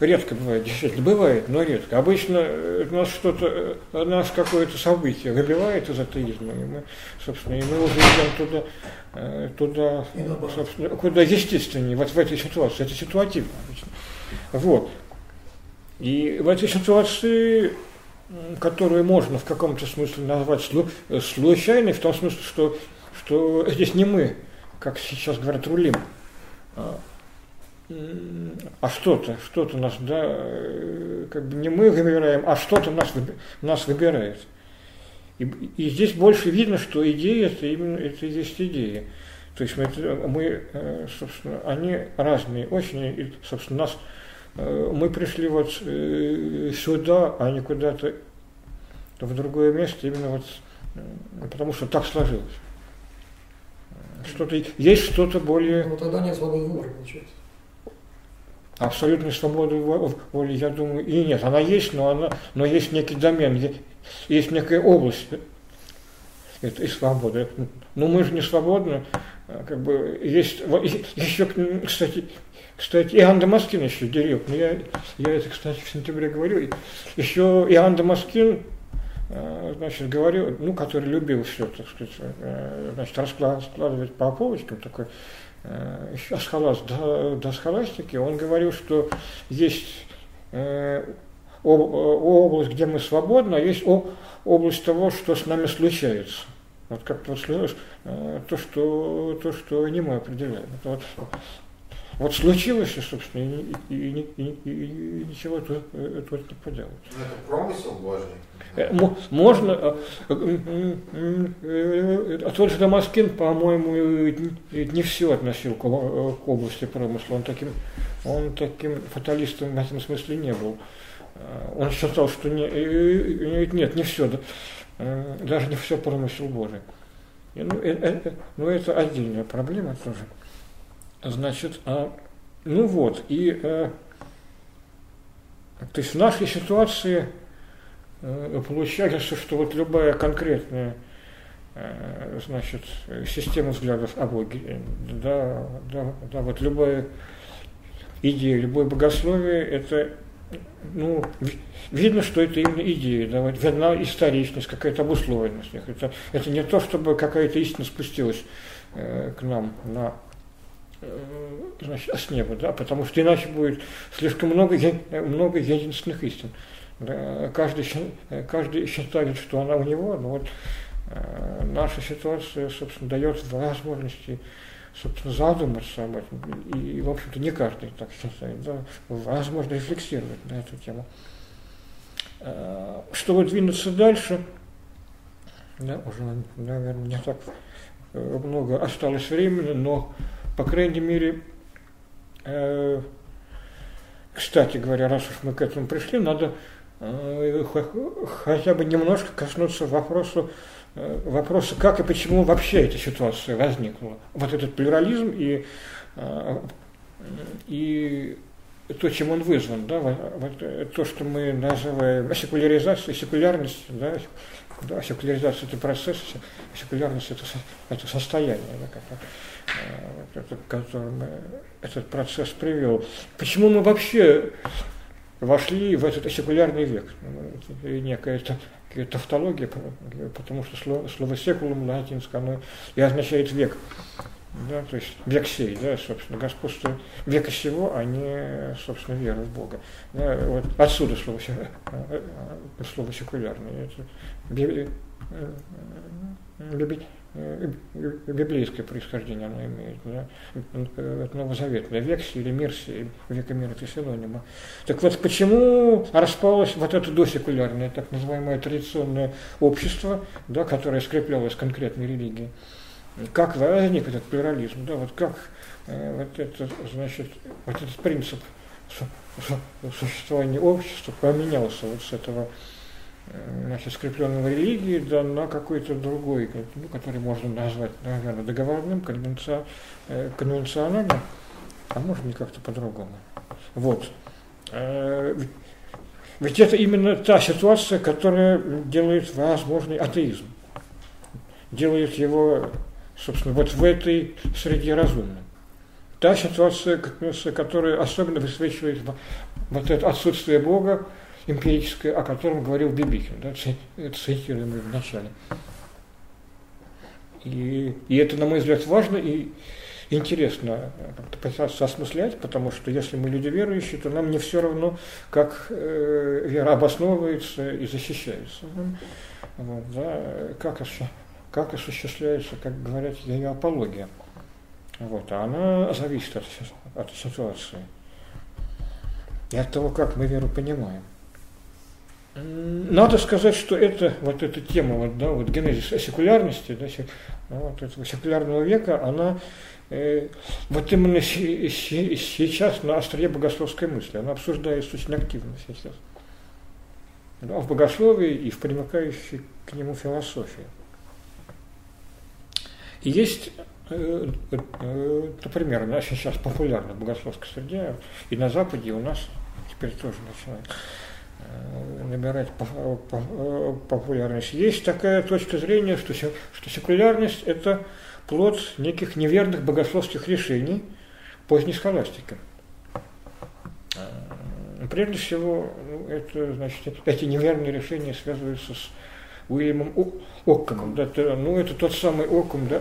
Редко бывает, действительно, бывает, но редко. Обычно нас что-то, нас какое-то событие выбивает из атеизма, и мы, собственно, и мы уже идем туда, туда собственно, куда естественнее, вот в этой ситуации. Это ситуативно обычно. Вот. И в этой ситуации которую можно в каком-то смысле назвать случайной, в том смысле, что, что здесь не мы, как сейчас говорят, рулим, а, а что-то, что-то нас, да, э, как бы не мы выбираем, а что-то нас, нас выбирает. И, и здесь больше видно, что идея это именно это и есть идея. То есть мы, мы э, собственно, они разные очень, и, собственно, нас Э, мы пришли вот сюда, а не куда-то в другое место, именно вот потому что так сложилось. Что-то, есть что-то более... Ну тогда нет свободы выбора, получается. Абсолютной свободы воли, я думаю, и нет. Она есть, но, она, но есть некий домен, есть некая область этой свободы. Но мы же не свободны. Как бы есть, еще, кстати, кстати, Иоанн Дамаскин еще делил, но я, я это, кстати, в сентябре говорю, еще Иоанн Дамаскин, значит, говорил, ну, который любил все, так сказать, э, значит, раскладывать по полочкам, такой, э, еще асхалас, до, до схоластики, он говорил, что есть область, где мы свободны, а есть область того, что с нами случается. Вот как-то вот то, что, то, что не мы определяем. Вот вот случилось, собственно, и, и, и, и, и ничего тут, э, тут не поделать. Но это промысел Божий. Э, можно, э, тот же Дамаскин, по-моему, не все относил к области промысла, он таким, он таким фаталистом в этом смысле не был. Он считал, что не, нет, не все, даже не все промысел Божий. Ну, это, ну, это отдельная проблема тоже. Значит, а, ну вот, и э, то есть в нашей ситуации э, получается, что вот любая конкретная э, значит, система взглядов о Боге, да, да, да, вот любая идея, любое богословие, это ну, видно, что это именно идея, да, вот видна историчность, какая-то обусловленность. Это, это не то, чтобы какая-то истина спустилась э, к нам на Э, значит, с неба, да, потому что иначе будет слишком много, много единственных истин. Да, каждый, каждый считает, что она у него, но вот э, наша ситуация, собственно, дает возможности собственно, задуматься об этом. И, в общем-то, не каждый так считает. Да, возможно рефлексировать на эту тему. Э, чтобы двинуться дальше, да, уже, наверное, не так э, много осталось времени, но по крайней мере, э, кстати говоря, раз уж мы к этому пришли, надо хотя бы немножко коснуться вопроса, э, вопроса, как и почему вообще эта ситуация возникла. Вот этот плюрализм и, э, и то, чем он вызван, да, вот, вот, то, что мы называем секуляризацией, секулярность, да, да, секуляризация это процесс, секулярность это, это состояние, да, как, Э, к которому этот процесс привел. Почему мы вообще вошли в этот секулярный век? Ну, некая тавтология, потому что слово, слово секулум латинское, оно и означает век. Да, то есть век сей, да, собственно, господство века сего, а не, собственно, вера в Бога. Да, вот отсюда слово, э, э, слово секулярное. Это, любить Э, библейское происхождение оно имеет, да? это новозаветная версия или мерсия, века мира это синонима. Так вот, почему распалось вот это досекулярное, так называемое традиционное общество, да, которое скреплялось конкретной религией? Как возник этот плюрализм, да, вот как э, вот это, значит, вот этот принцип существования общества поменялся вот с этого значит, скрепленным в религии, да на какой-то другой, ну, который можно назвать, наверное, договорным, э, конвенциональным, а может не как-то по-другому. Вот. Э, ведь это именно та ситуация, которая делает возможный атеизм, делает его, собственно, вот в этой среде разумным. та ситуация, которая особенно высвечивает вот это отсутствие Бога эмпирическое, о котором говорил Бибикин, да, цитируем в начале. И, и это, на мой взгляд, важно и интересно как-то пытаться осмыслять, потому что если мы люди верующие, то нам не все равно, как э, вера обосновывается и защищается. Вот, да, как, как осуществляется, как говорят, ее апология. Вот, а она зависит от, от ситуации и от того, как мы веру понимаем. Надо сказать, что это, вот эта тема, вот, да, вот генезис секулярности, да, вот этого секулярного века, она э, вот именно сейчас на острие богословской мысли, она обсуждается очень активно сейчас. Да, в богословии и в примыкающей к нему философии. И есть, э, э, например, у нас сейчас популярна в богословской среде, и на Западе у нас теперь тоже начинает Э, набирать э, популярность. Есть такая точка зрения, что, что секулярность – это плод неких неверных богословских решений поздней схоластики. Э, прежде всего, ну, это, значит, эти неверные решения связываются с Уильямом Оккомом. Да, это, ну, это тот самый Окком, да,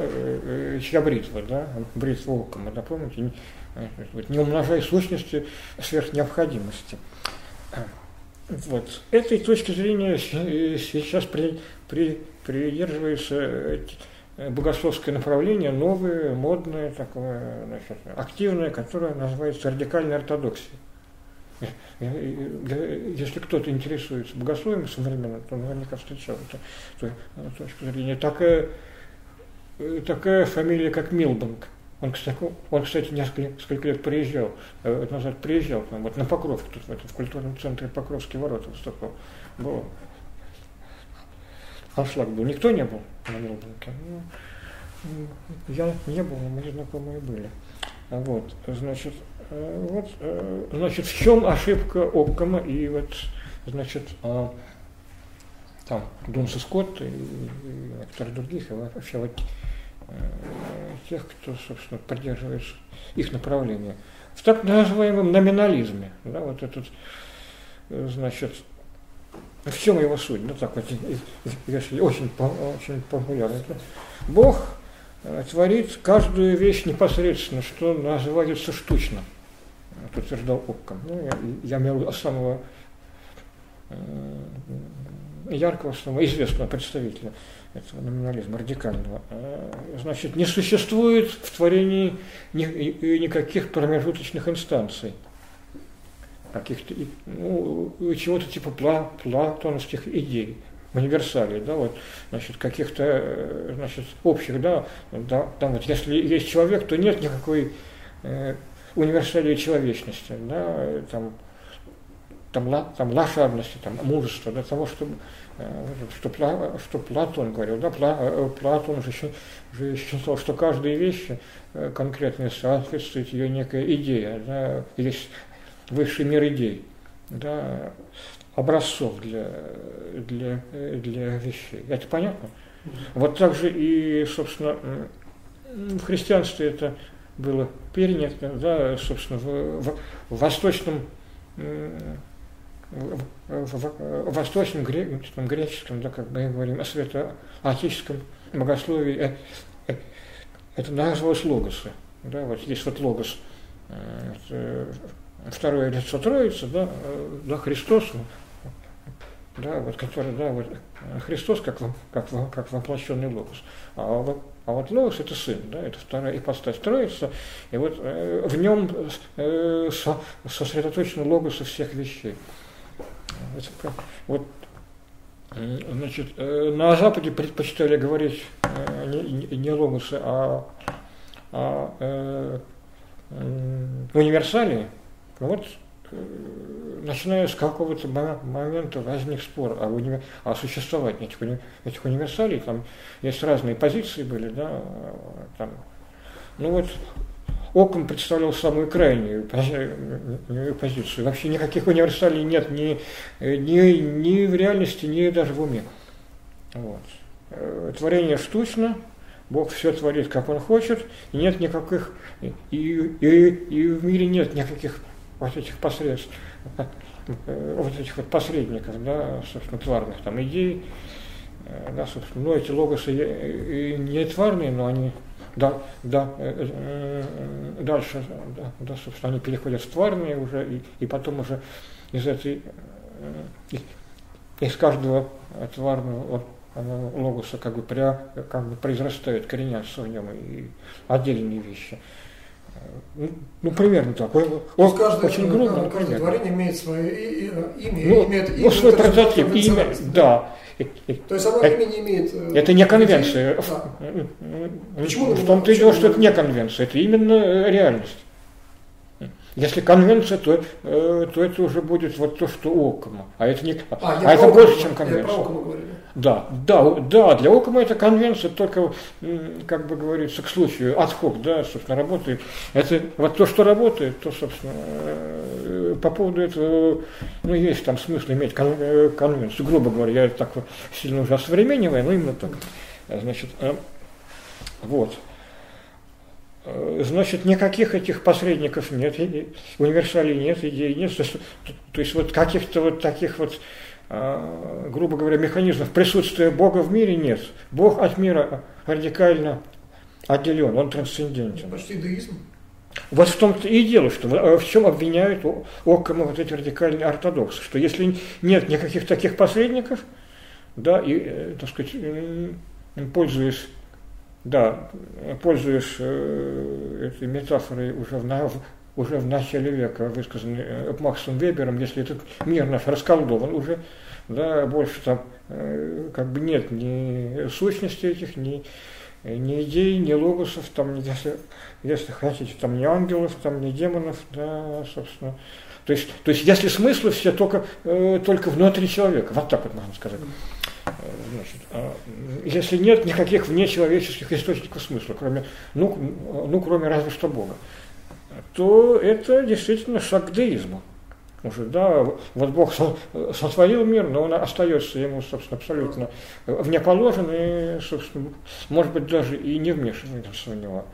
чья бритва, да, бритва Оккома, да, помните, не умножай сущности сверх необходимости. Вот. Этой точки зрения сейчас при, при, придерживается э, богословское направление, новое, модное, такое, значит, активное, которое называется радикальной ортодоксией. Если кто-то интересуется богословием современным, то наверняка встречал эту точку зрения. Такая, э, такая фамилия, как Милбанк. Он, кстати, он, кстати, несколько, несколько лет приезжал, э, назад приезжал к нам, вот на Покровке, тут в, этом, в культурном центре Покровские ворота выступал. Был. Аншлаг был. Никто не был на Милбанке. Ну, я не был, но мы знакомые были. Вот, значит, э, вот, э, значит, в чем ошибка Оккома и вот, значит, а, там Дунса Скотт и, и некоторых других, и вообще вот тех, кто, собственно, поддерживает их направление. В так называемом номинализме, да, вот этот, э, значит, в чем его суть, ну так вот, если очень, очень популярно. Бог э, творит каждую вещь непосредственно, что называется штучно, это утверждал Оккам. Ну, я, я имел самого яркого, самого известного представителя этого номинализма радикального, а, значит, не существует в творении ни, никаких промежуточных инстанций, каких-то, ну, чего-то типа пла, платоновских идей, универсалей, да, вот, значит, каких-то, э, значит, общих, да, да, там вот, если есть человек, то нет никакой э, универсалии человечности, да, там, там, там лошадности, там, мужества, для того, чтобы Э, что, что Платон говорил, да, э, Платон же, же считал, что каждая вещь э, конкретно соответствует ее некая идея, да, есть высший мир идей, да, образцов для, для, для вещей. Это понятно? Вот так же и, собственно, в христианстве это было перенято, да, собственно, в, в, в восточном в, в, в восточном греческом, греческом, да, как мы говорим, о святоотеческом богословии, э, э, это называлось логосы. Да, вот есть вот логос, э, второе лицо Троицы, да, да, Христос, да, вот, который, да, вот, Христос как, как, как воплощенный логос. А, а вот логос это сын, да, это вторая ипостась Троица, и вот э, в нем э, сосредоточено логосы всех вещей. Вот, значит, э, на Западе предпочитали говорить э, не, не логосы, а, а э, универсалии. Вот начиная с какого-то момента возник спор о, уни... о существовании этих, уни... этих универсалей. Там есть разные позиции были, да, там, ну вот Оком представлял самую крайнюю позицию. Вообще никаких универсалей нет ни, ни, ни в реальности, ни даже в уме. Вот. Э, творение штучно, Бог все творит, как Он хочет, и нет никаких, и, и, и в мире нет никаких вот этих посредств, э, вот этих вот посредников, да, собственно, тварных там идей, э, да, собственно, ну, эти логосы не тварные, но они да, да, дальше, да, да, собственно, они переходят в тварные уже, и, и потом уже из этой, из каждого тварного логоса как бы, пря, как бы произрастают, коренятся в нем и отдельные вещи. Ну, примерно так. То есть каждый, очень грубо, каждое творение имеет свое имя, ну, имеет имя. Ну, свой прототип, имя, да. То есть оно имя не имеет... Э, это не конвенция. Да. Почему? В том-то и дело, что это не конвенция, это именно реальность. Если конвенция, то, э, то это уже будет вот то, что Окома. А это, не, а, а это больше, чем конвенция. Да, да, да, для Окома это конвенция, только, как бы говорится, к случаю, отход, да, собственно, работает. Это вот то, что работает, то, собственно, э, по поводу этого, ну, есть там смысл иметь кон, э, конвенцию, грубо говоря, я так сильно уже осовремениваю, но именно так. Значит, э, вот. Э, значит, никаких этих посредников нет, универсалей нет, идей нет. То есть, то есть вот каких-то вот таких вот, а, грубо говоря, механизмов присутствия Бога в мире нет. Бог от мира радикально отделен, он трансцендентен. Почти деизм. Вот в том-то и дело, что э, в чем обвиняют Оккама вот эти радикальные ортодоксы, что если нет никаких таких посредников, да, и, э, так сказать, пользуясь да, пользуясь э, этой метафорой уже в, уже в начале века, высказанной э, Максом Вебером, если этот мир наш расколдован уже, да, больше там э, как бы нет ни сущности этих, ни, ни идей, ни логосов, там, если, если хотите, там ни ангелов, там ни демонов, да, собственно. То есть, то есть если смыслы все только, только внутри человека, вот так вот можно сказать. Значит, а если нет никаких внечеловеческих источников смысла, кроме, ну, ну, кроме разве что Бога, то это действительно шаг к деизму. Уже, да, вот Бог сотворил мир, но он остается ему, собственно, абсолютно вне положен и, собственно, может быть, даже и не вмешивается в него.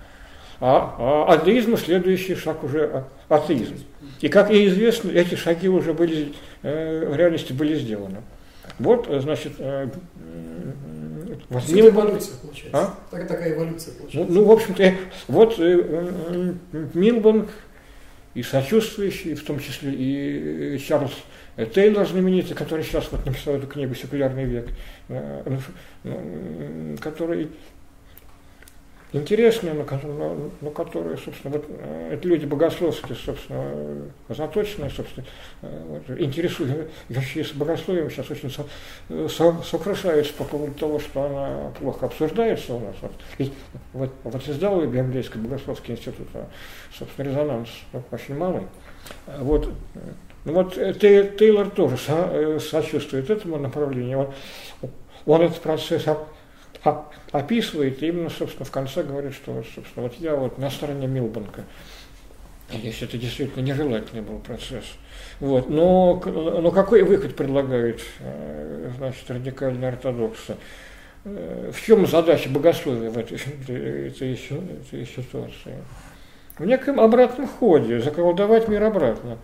А, а атеизм следующий шаг уже атеизм. И, как и известно, эти шаги уже были, э, в реальности были сделаны. Вот, э, значит, э, вот Мил... эволюция получается. А? Так, такая эволюция получается. Ну, ну в общем-то, э, вот Милбанк и сочувствующий, в том числе и Чарльз Тейлор знаменитый, который сейчас вот написал эту книгу «Секулярный век», который интересные, но, но, но которые, собственно, вот, э, это люди богословские, собственно, заточенные, собственно, э, вот, интересующиеся богословием, сейчас очень со, со, сокрушаются по поводу того, что она плохо обсуждается у нас. Вот, и, вот, вот издал Библейский богословский институт, а, собственно, резонанс очень малый. Вот, ну вот Тейлор тоже со, сочувствует этому направлению. Он, он этот процесс описывает, именно, собственно, в конце говорит, что, собственно, вот я вот на стороне Милбанка, если это действительно нежелательный был процесс. Вот. Но, но какой выход предлагают э, значит, радикальные ортодоксы? Э, в чем задача богословия в (laughs) этой, этой, этой ситуации? В неком обратном ходе, заколдовать мир обратно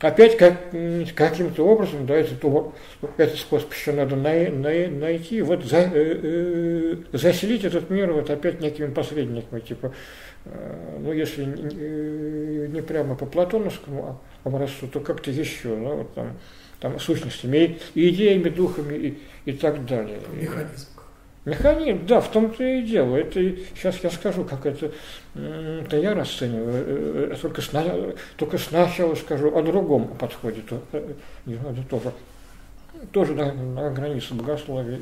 опять как, каким-то образом, да, этот, этот способ еще надо най, най, найти, вот за, э, э, заселить этот мир вот опять некими посредниками, типа, э, ну, если не, не прямо по платоновскому образцу, то как-то еще, ну, вот там, там сущностями, и идеями, духами и, и так далее. Механизм. Механизм, да, в том-то и дело. Это сейчас я скажу, как это, это я расцениваю. Э, э, только, сна, только сначала скажу о другом подходе. То, э, это тоже, тоже на, на границе богословия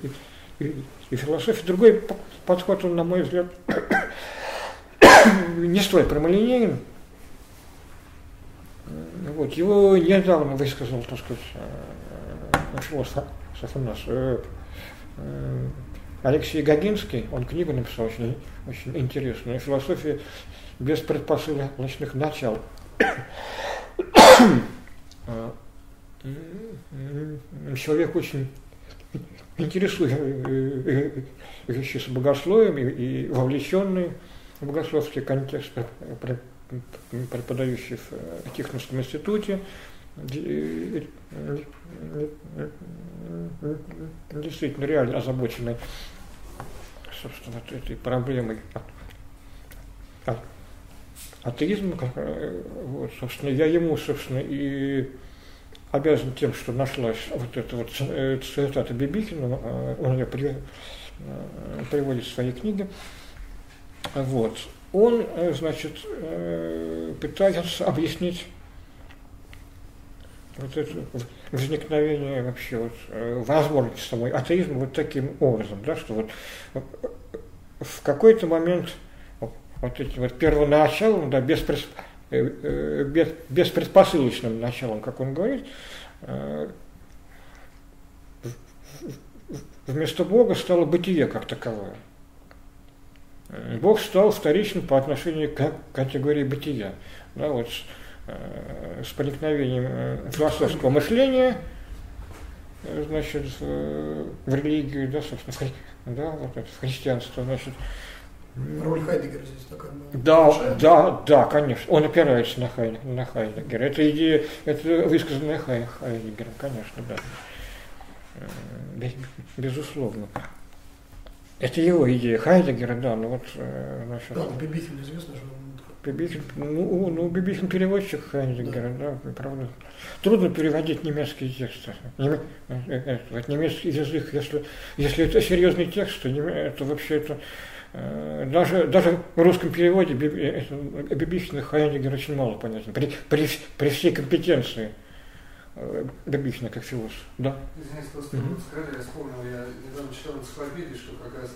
и, и, и философии. Другой подход, он, на мой взгляд, (coughs) не столь прямолинейен. Вот, его недавно высказал, так сказать, философ у нас, Алексей Гагинский, он книгу написал очень, очень интересную, «Философия без предпосылочных начал». А, человек очень интересующийся богословием и, и вовлеченный в богословский контекст, преподающий в Тихоновском институте, действительно реально озабоченный собственно, этой проблемой атеизма, вот, собственно, я ему, собственно, и обязан тем, что нашлась вот эта вот э, цитата Бибикина, э, он ее при, э, приводит в своей книге, вот, он, значит, пытается объяснить вот это возникновение вообще вот возможности самой атеизма вот таким образом, да, что вот в какой-то момент вот этим вот первоначалом, да, без, без, беспредпосылочным началом, как он говорит, вместо Бога стало бытие как таковое. Бог стал вторичным по отношению к категории бытия. Да, вот с, с проникновением философского мышления значит, в религию, да, собственно, да, вот это, в христианство, значит, Роль Хайдегера здесь такая Да, большая. да, да, конечно. Он опирается на, Хай, на Хайдегера. Это идея, это высказанная Хай, Хайдегером, конечно, да. Без, безусловно. Это его идея Хайдегера, да, ну вот, значит... Да, Бибихин известно, что Бибихин, ну, ну, Бибихин переводчик Хайдегера, да. да, правда. Трудно переводить немецкие тексты. Нем, это, немецкий язык, если, если это серьезный текст, то, это вообще это Э, даже, даже в русском переводе Бибихина Хайдегер очень мало понятен, при, при, при всей компетенции э, Бибихина как философ. Да. Извините, просто mm-hmm. сказали, я вспомнил, я недавно читал энциклопедии, что как раз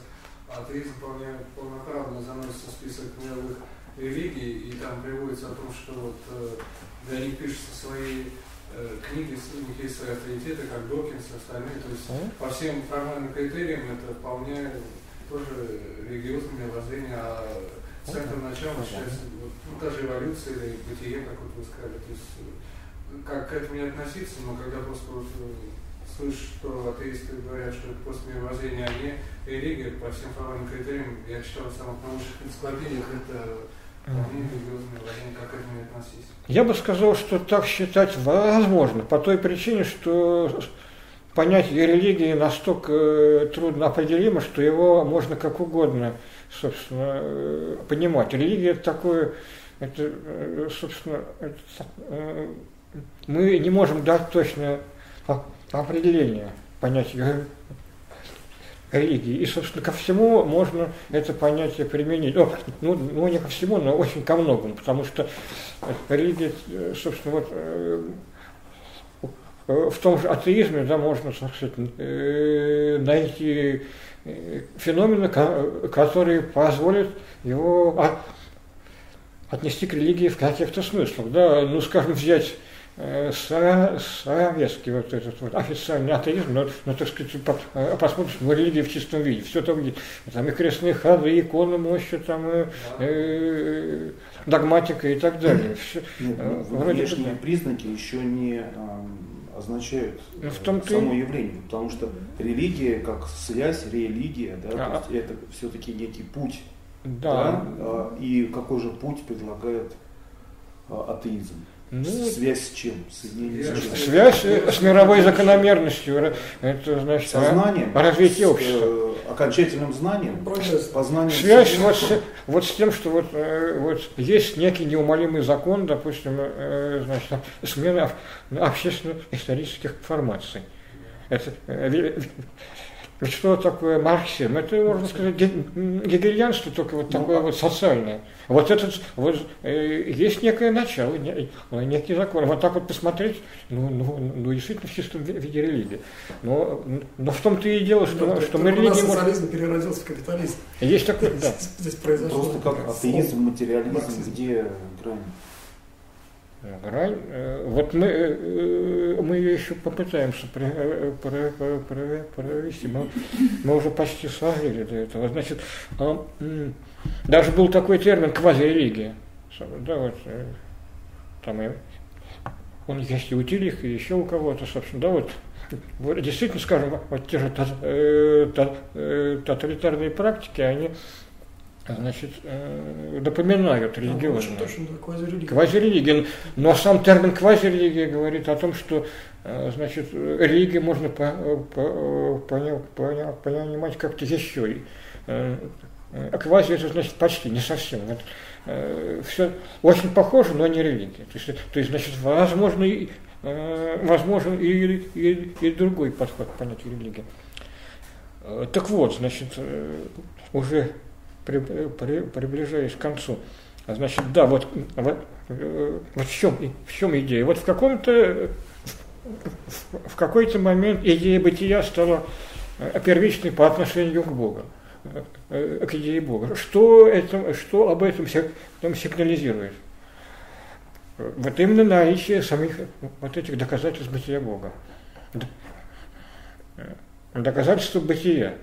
атеизм вполне полноправно заносится в список мировых религий, и там приводится о том, что вот э, для них пишутся свои э, книги, у них есть свои авторитеты, как Докинс и остальные, то есть mm-hmm. по всем формальным критериям это вполне тоже религиозное мировоззрение, а центром начала считается вот, ну, та же эволюция или бытие, как вот вы сказали. То есть как к этому не относиться, но когда просто вот, э, слышишь, что атеисты говорят, что это просто мировоззрение, а не религия, по всем формальным критериям, я читал в самых научных энциклопедиях, это я бы сказал, что так считать возможно, по той причине, что понятие религии настолько э, трудно определимо, что его можно как угодно, собственно, э, понимать. Религия это такое, это, э, собственно, это, мы не можем дать точное определение понятия религии. И, собственно, ко всему можно это понятие применить. Ну, ну, ну не ко всему, но очень ко многому, потому что религия, собственно, вот Э, в том же атеизме да, можно так сказать, э, найти э, феномены, которые позволят его отнести к религии в каких-то смыслах. Да? Ну, скажем, взять советский вот этот вот официальный атеизм, но, но так сказать, посмотришь, ну, религия в чистом виде, все там есть, там и крестные ходы, и иконы мощи, там и, э, догматика и так далее. Все, ну, внешние признаки еще не означают ну, в том само явление, потому что религия как связь, религия, да, а, то есть это все-таки некий путь, да. да, а, и какой же путь предлагает а, атеизм? Ну, связь с чем? Соединение с чем? Связь с мировой закономерностью. Это значит Сознанием, развитие общества. Э, окончательным знанием, познанием. Связь вот с, вот с тем, что вот, э, вот есть некий неумолимый закон, допустим, э, значит, смены общественно-исторических формаций. Это что такое марксизм? Это, можно сказать, гегельянство, только вот такое вот социальное. Вот этот, вот э, есть некое начало, не, некий закон. Вот так вот посмотреть, ну, ну, ну действительно в чистом виде религии. Но, но в том-то и дело, что, но, что мы религию... Социализм можем... переродился в капитализм. Есть такое, (laughs) да. Здесь произошло. Просто как атеизм, материализм, где грань? Грань. Э, вот мы, мы ее еще попытаемся провести. Мы, мы уже почти сложили до этого. Значит, а, даже был такой термин квазирелигия. Да, вот, там и он есть и у Тилих, и еще у кого-то, собственно, да, вот действительно, скажем, вот те же тоталитарные практики, они значит, э, напоминают религиозные. Точно, да, квазирелигия. Квазирелигия. Но сам термин квазирелигия говорит о том, что значит, религию можно по, по, по, понимать как-то еще. Квази это значит почти, не совсем. Это, все очень похоже, но не религия. То есть, то есть значит, возможно, и, возможен и, и, и другой подход к понятию религии. Так вот, значит, уже при, при, приближаясь к концу. Значит, да, вот, вот, вот в, чем, в чем идея? Вот в каком-то в какой-то момент идея бытия стала первичной по отношению к Богу, к идее Бога. Что, это, что об этом сигнализирует? Вот именно наличие самих вот этих доказательств бытия Бога. Доказательства бытия.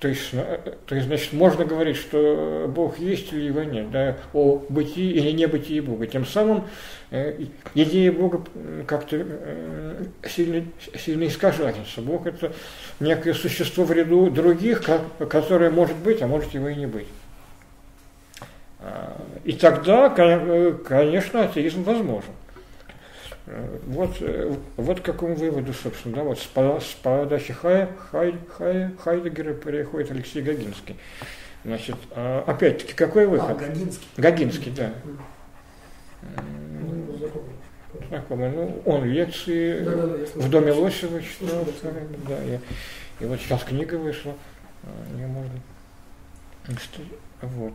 То есть, э, то есть, значит, можно говорить, что Бог есть или его нет, да, о бытии или не бытии Бога. Тем самым э, идея Бога как-то э, сильно, сильно искажается. Бог это некое существо в ряду других, как, которое может быть, а может его и не быть. А, и тогда, конечно, атеизм возможен. Вот, э, вот к какому выводу, собственно, да, вот с, с подачи Хай, Хай, Хай, Хайдегера переходит Алексей Гагинский. Значит, а, опять-таки, какой выход? А, Гагинский. Гагинский, да. Знакомый. Ну, он лекции да, да, да, в доме Лосева читал. Да, и, и вот сейчас книга вышла. А, не можно. Вот.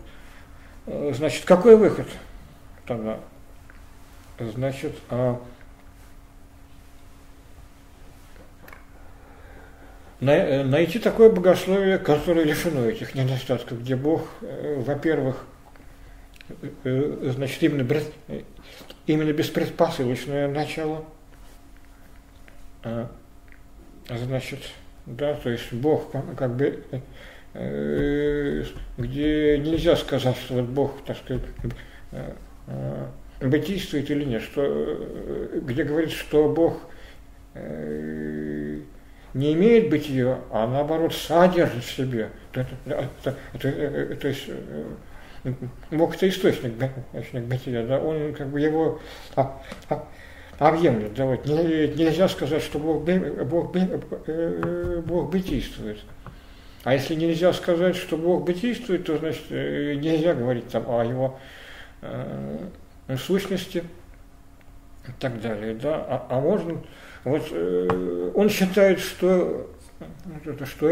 Значит, какой выход тогда? Значит, а, найти такое богословие, которое лишено этих недостатков, где Бог, э, во-первых, э, значит, именно, именно беспредпосылочное начало, а, значит, да, то есть Бог как бы, где нельзя сказать, что вот Бог, так сказать, бытийствует или нет, что, где говорит, что Бог не имеет бытия, а наоборот содержит в себе. То, то, то, то, то есть Бог это источник, источник бытия, да, он как бы его а, а, объемлет. Да, вот. Нельзя сказать, что Бог, Бог, э, Бог бытийствует. А если нельзя сказать, что Бог бытийствует, то значит э, нельзя говорить там о его э, сущности и так далее. Да? А, а можно вот э, он считает, что, что,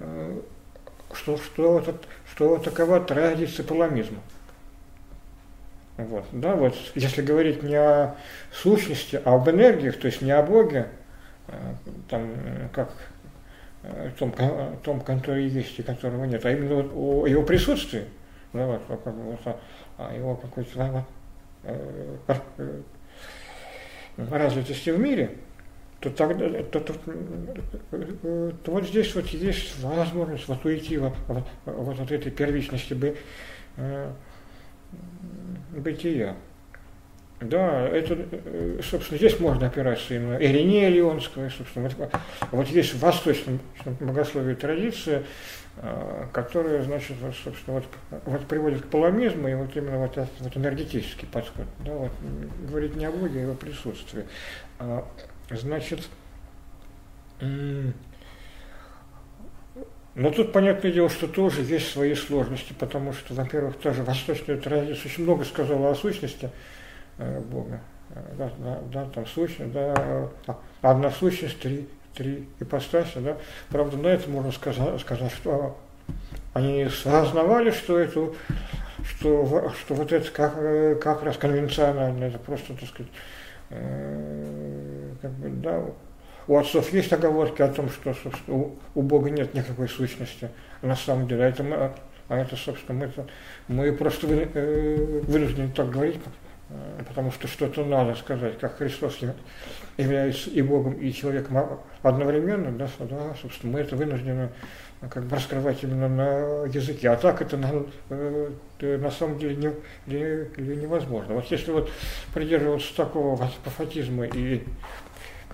э, что, что, что, что такова традиция паламизма. Вот, да, вот, если говорить не о сущности, а об энергиях, то есть не о Боге, э, там, как э, том, том, который есть и которого нет, а именно вот о его присутствии, да, вот, вот, о его какой-то развитости в мире, то, тогда, то, то, то вот здесь вот есть возможность вот уйти вот, вот, вот от этой первичности бы, э, бытия. Да, это, э, собственно, здесь можно опираться и на Иринея Леонского, собственно, вот, вот есть в восточном богословии традиция, э, которая, значит, вот, собственно, вот, вот приводит к паламизму и вот именно вот этот вот энергетический подход, да, вот, говорит не о Боге, а его присутствии. А, значит, но тут, понятное дело, что тоже есть свои сложности, потому что, во-первых, тоже восточная традиция очень много сказала о сущности, Бога. Э, да, да, да, там сущность, да, а, одна сущность, три, три ипостаси, да. Правда, на это можно сказать, сказать что они осознавали, что это, что, что вот это как, э, как раз конвенционально, это просто, так сказать, э, как бы, да, у отцов есть оговорки о том, что, собственно, у, у Бога нет никакой сущности. На самом деле, это мы, а это, собственно, мы, мы просто вынуждены так говорить, э, потому что что-то надо сказать, как Христос является и Богом, и человеком одновременно, да, да собственно, мы это вынуждены как бы раскрывать именно на языке. А так это на, э, на самом деле не, не, невозможно. Вот если вот придерживаться такого апофатизма и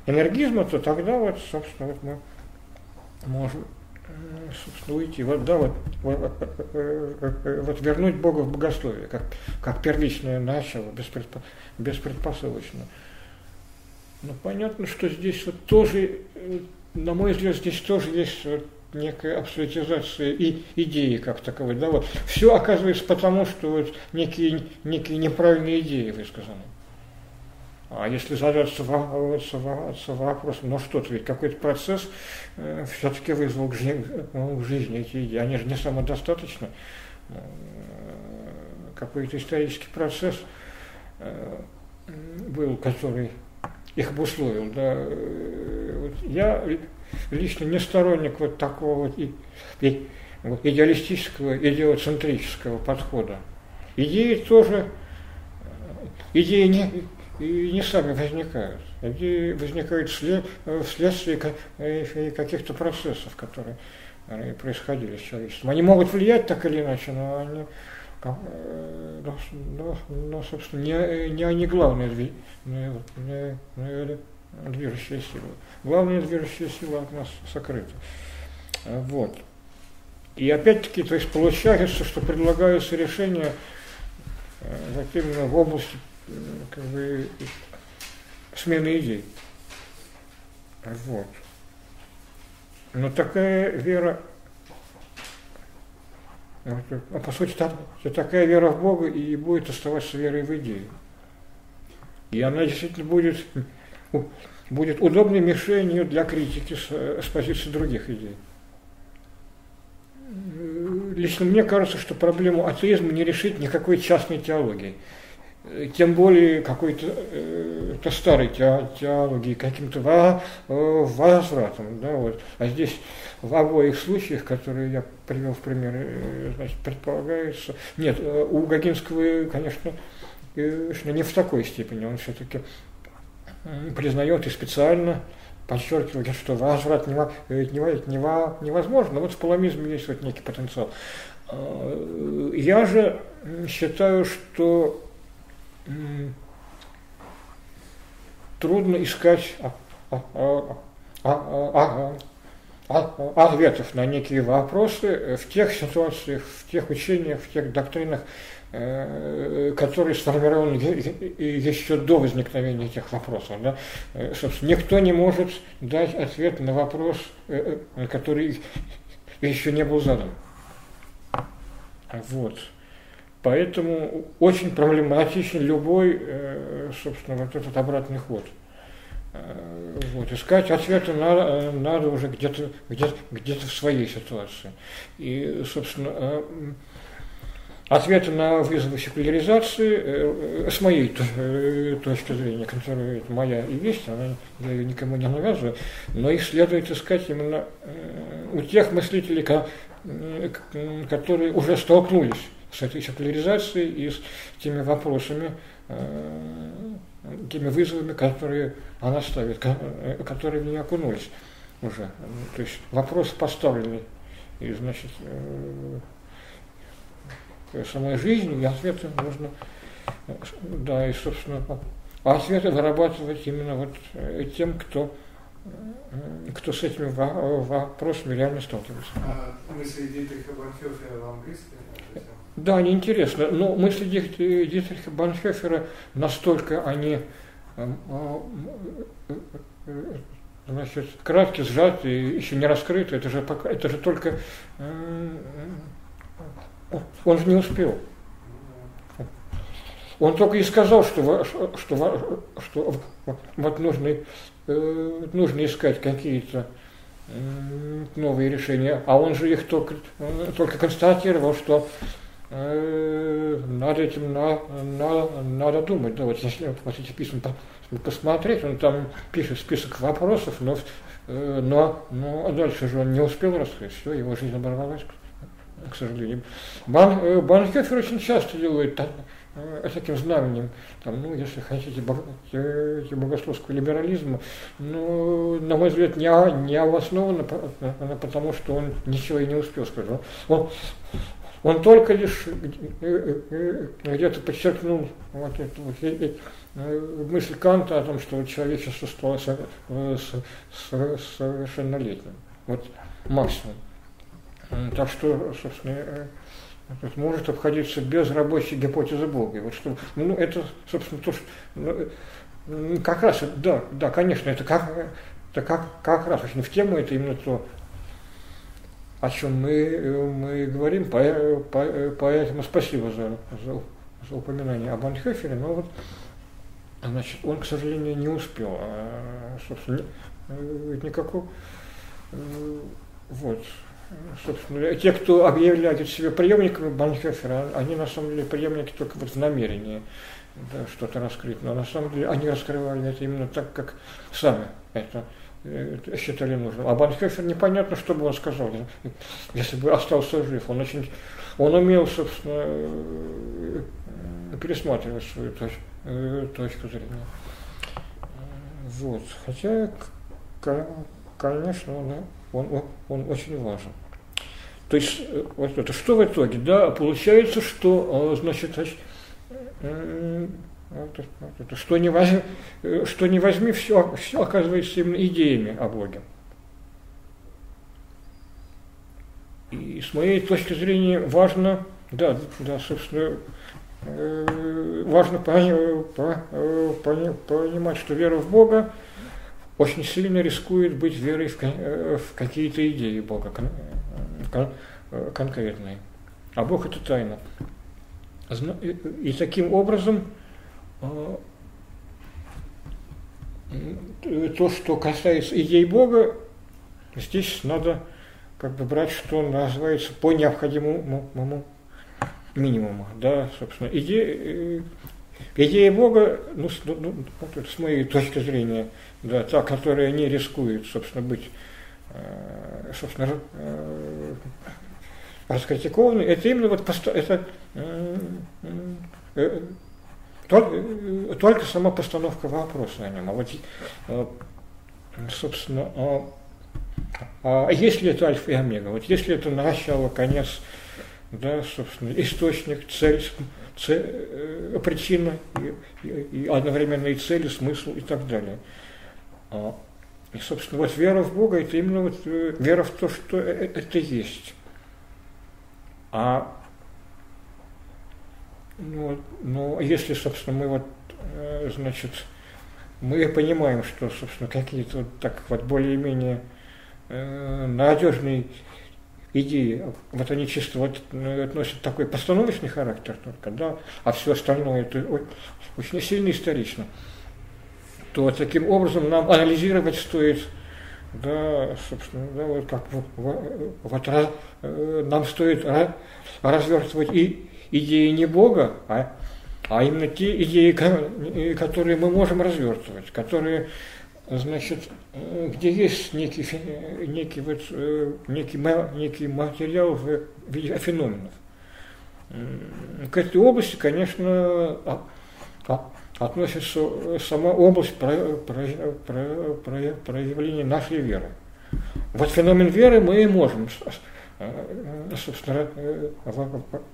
энергизма, то тогда вот, собственно, вот мы можем собственно, уйти. Вот, да, вот, вот, вот вернуть Бога в богословие, как, как первичное начало, беспредпо, беспредпосылочно. Ну, понятно, что здесь вот тоже, на мой взгляд, здесь тоже есть вот некая абсолютизация и идеи как таковой. Да, вот. Все оказывается потому, что вот некие, некие неправильные идеи высказаны. А если задаться вопросом, ну что-то ведь какой-то процесс э, все-таки вызвал к жизни, к жизни эти они же не самодостаточны. Э, какой-то исторический процесс э, был, который их обусловил. Да. Э, вот я лично не сторонник вот такого вот идеалистического, идеоцентрического подхода. Идеи тоже, идеи не, и не сами возникают. Идеи возникают вслед, вследствие каких-то процессов, которые происходили с человечеством. Они могут влиять так или иначе, но они, но, но, но собственно, не, не они главные не, не, не, движущая сила. Главная движущая сила от нас сокрыта. Вот. И опять-таки, то есть получается, что предлагаются решения э, вот именно в области как бы, смены идей. Вот. Но такая вера, а по сути, там, такая вера в Бога и будет оставаться верой в идею. И она действительно будет (laughs) будет удобной мишенью для критики с, с позиции других идей. Лично мне кажется, что проблему атеизма не решить никакой частной теологией. Тем более какой-то э, старой теологии, каким-то во, э, возвратом. Да, вот. А здесь в обоих случаях, которые я привел в пример, э, значит, предполагается... Нет, э, у Гагинского, конечно, не в такой степени, он все-таки признает и специально подчеркивает, что возврат невозможно. Вот в полемизме есть вот некий потенциал. А, я же считаю, что трудно искать ответов на некие вопросы в тех ситуациях, в тех учениях, в тех доктринах, Э, который сформирован еще до возникновения этих вопросов. Да? Э, собственно, никто не может дать ответ на вопрос, э, который еще не был задан. Вот. Поэтому очень проблематичен любой, собственно, вот этот обратный ход. Вот, искать ответы надо, надо уже где-то где, где в своей ситуации. И, собственно, ответы на вызовы секуляризации, э, с моей э, точки зрения, которая моя и есть, она, я ее никому не навязываю, но их следует искать именно э, у тех мыслителей, которые уже столкнулись с этой секуляризацией и с теми вопросами, теми вызовами, которые она ставит, которые в нее окунулись уже. То есть вопрос поставленный, и, значит, самой жизни, и ответы нужно, да, и, собственно, а ответы вырабатывать именно вот э, тем, кто кто с этими вопросами реально сталкивается. А мысли Дитриха Банхёфера вам близки? Да, они интересны. Но мысли Дитриха Банхёфера настолько они эм, а, значит, краткие, сжатые, еще не раскрыты. Это же, пока, это же только он же не успел. Он только и сказал, что, что, что вот нужно, э, нужно искать какие-то новые решения, а он же их только, только констатировал, что э, надо этим на, на, надо думать. Да, вот если вот эти письма посмотреть, он там пишет список вопросов, но, э, но, но дальше же он не успел раскрыть, все, его жизнь оборвалась к сожалению. Бан, э, Банхёфер очень часто делает э, таким знаменем, там, ну, если хотите, богословского либерализма, ну, на мой взгляд, не, не обоснованно, потому что он ничего и не успел сказать. Он, он только лишь где-то подчеркнул вот эту мысль Канта о том, что человечество стало совершеннолетним. Вот максимум. Так что, собственно, может обходиться без рабочей гипотезы Бога. Вот что, ну, это, собственно, то, что ну, как раз, да, да, конечно, это как, это как, как раз очень в тему, это именно то, о чем мы, мы говорим, поэтому спасибо за, за, за упоминание об Анхефере, но вот, значит, он, к сожалению, не успел, а, собственно, никакого, вот, собственно, те, кто объявляют себя преемниками Банхефера, они на самом деле преемники только вот в намерении да, что-то раскрыть. Но на самом деле они раскрывали это именно так, как сами это считали нужным. А Банхефер непонятно, что бы он сказал, если бы остался жив. Он очень, он умел, собственно, пересматривать свою точку, э, точку зрения. Вот. Хотя, конечно, он, он, он очень важен. То есть, э, вот это, что в итоге? Да, получается, что, э, значит, что, не возьми, э, что не возьми, все, все оказывается именно идеями о Боге. И с моей точки зрения важно, да, да, собственно, важно понимать, что вера в Бога очень сильно рискует быть верой в какие-то идеи Бога, Э, конкретной. А Бог это тайна. И таким образом э, то, что касается идей Бога, здесь надо как бы брать, что называется, по необходимому минимуму. Да, собственно, идея, э, идея Бога, ну, ну, ну с моей точки зрения, да, та, которая не рискует, собственно, быть собственно, раскритикованы, это именно вот это, э, э, только, только сама постановка вопроса о нем. А вот, э, собственно, а, а если это альфа и омега, вот если это начало, конец, да, собственно, источник, цель, цель причина и, и, и одновременно и цель, и смысл и так далее. А, и, собственно, вот вера в Бога – это именно вот вера в то, что это есть. А ну, ну, если, собственно, мы вот, э, значит, мы понимаем, что, собственно, какие-то вот так вот более-менее э, надежные идеи, вот они чисто вот ну, носят такой постановочный характер только, да, а все остальное это очень сильно исторично, то таким образом нам анализировать стоит да, собственно, да, вот как вот раз, э, нам стоит развертывать и идеи не Бога, а, а именно те идеи, которые мы можем развертывать, которые, значит, э, где есть некий, некий, вот, э, некий, некий материал в виде феноменов. К этой области, конечно, а, а, относится сама область про, про, про, про, проявления нашей веры. Вот феномен веры мы и можем собственно,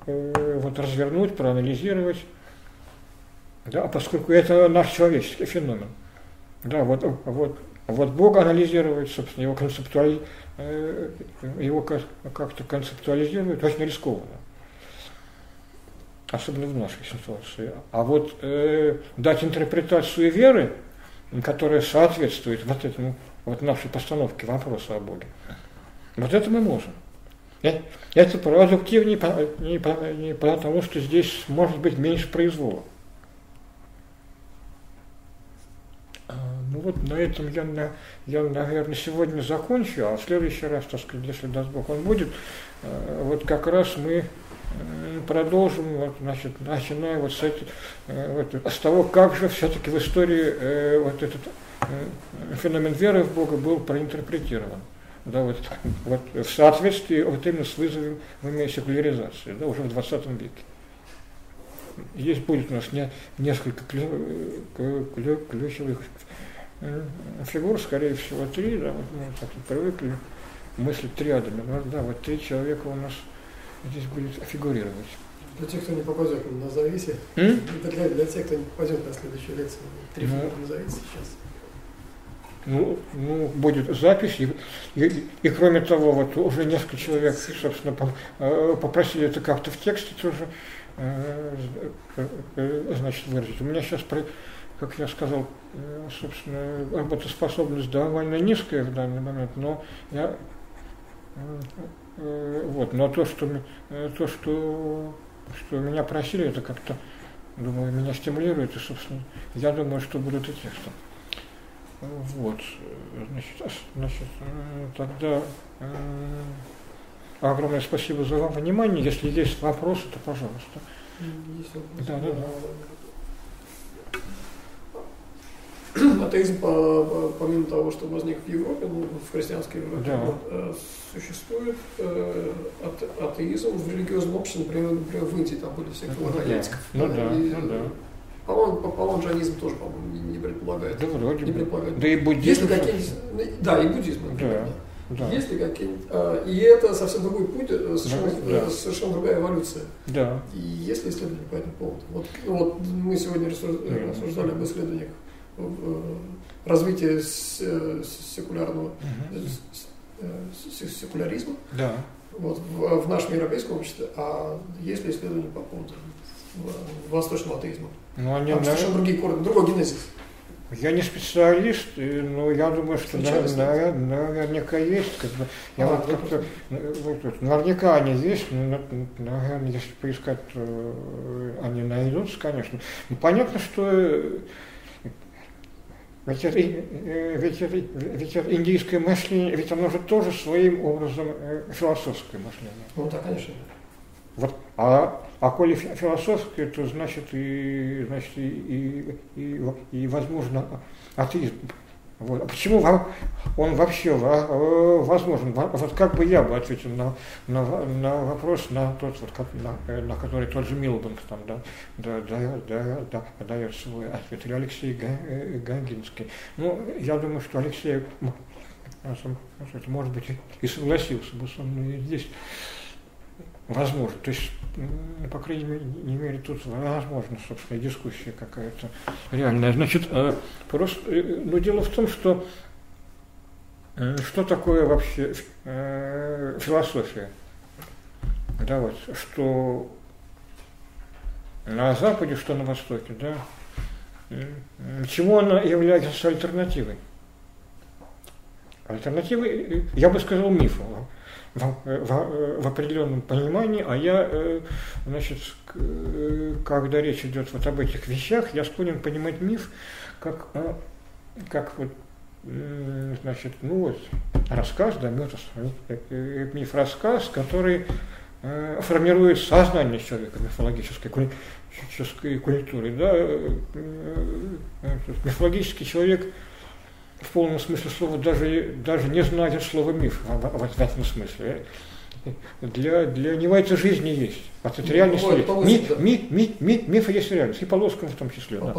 вот развернуть, проанализировать, да, поскольку это наш человеческий феномен. Да, вот, вот, вот Бог анализировать, собственно, его, концептуаль, его как-то концептуализировать очень рискованно особенно в нашей ситуации. А вот э, дать интерпретацию веры, которая соответствует вот этому, вот нашей постановке вопроса о Боге, вот это мы можем. Э, это продуктивнее не, не потому, что здесь может быть меньше произвола. А, ну вот на этом я, я, наверное, сегодня закончу, а в следующий раз, так сказать, если даст Бог, он будет, э, вот как раз мы продолжим, вот, значит, начиная вот с, эти, э, вот, с того, как же все-таки в истории э, вот этот э, феномен веры в Бога был проинтерпретирован. Да, вот, вот, в соответствии вот именно с вызовом секуляризации, да, уже в 20 веке. есть будет у нас не, несколько клю, клю, ключевых фигур, скорее всего, три, да, вот мы так привыкли мыслить триадами. Ну, да, вот три человека у нас здесь будет фигурировать. Для тех, кто не попадет, назовите. Для, для тех, кто не попадет на следующую лекцию, три ну, фигуры назовите сейчас. Ну, ну, будет запись, и, и, и кроме того, вот уже несколько человек, собственно, э, попросили это как-то в тексте тоже, э, э, значит, выразить. У меня сейчас, как я сказал, собственно, работоспособность довольно низкая в данный момент, но я вот, но то, что, то, что, что меня просили, это как-то, думаю, меня стимулирует, и, собственно, я думаю, что будут и тексты. Вот, значит, значит тогда э, огромное спасибо за вам внимание. Если есть вопросы, то пожалуйста. Есть вопросы. Да, да, да. (coughs) Атеизм, помимо того, что возник в Европе, ну, в христианской Европе, да. вот, э, существует э, атеизм в религиозном обществе, например, например, в Индии там были всякие аналитиков. Ну, да, и, ну, да. По-моему, полонжанизм тоже, по-моему, не, не предполагает. Да, вроде не предполагает. Да и буддизм. Если какие-нибудь, да, и буддизм, например. Да. Да. Есть ли какие-нибудь... А, и это совсем другой путь, э, совершенно, да. Э, совершенно другая эволюция. Да. И есть ли исследования по этому поводу? Вот, вот мы сегодня рассуждали об исследованиях развития секулярного угу. секуляризма. Да. Вот, в, в нашем европейском обществе. А есть ли исследования по поводу восточного атеизма? Ну, они, Там совершенно другие корни, другой генезис. Я не специалист, но я думаю, что да, да, наверняка есть. Как бы, я а, вот как-то, вот, наверняка они есть, но, наверное, если поискать, то они найдутся, конечно. Но понятно, что ведь это, ведь, это, ведь это индийское мышление, ведь оно же тоже своим образом философское мышление. Ну да, конечно. Вот, а а коли философское, то значит и, значит, и, и, и, и возможно атеизм. Вот. А почему он вообще возможен? Вот как бы я бы ответил на, на, на вопрос, на тот, вот, как, на, на который тот же Милбанк там, да, да, да, да, да, дает свой ответ, или Алексей Гангинский. Ну, я думаю, что Алексей, может быть, и согласился бы со мной здесь возможно. То есть, по крайней мере, тут возможно, собственно, дискуссия какая-то реальная. Значит, э, просто, э, но дело в том, что э, что такое вообще философия? Да, вот, что на Западе, что на Востоке, да, чему она является альтернативой? Альтернативой, я бы сказал, мифу в, в, в определенном понимании, а я, э, значит, когда речь идет вот об этих вещах, я склонен понимать миф как, а, как вот, значит, ну вот, рассказ, да, миф, э, миф-рассказ, который э, формирует сознание человека мифологической, культуры. Да? Мифологический человек – в полном смысле слова даже, даже не знает слова миф в, в, в этом смысле. Для, для него это жизни есть. А это реальность ну, есть. Ми, да. ми, ми, ми, мифы есть реальность. И Полосков в том числе. А,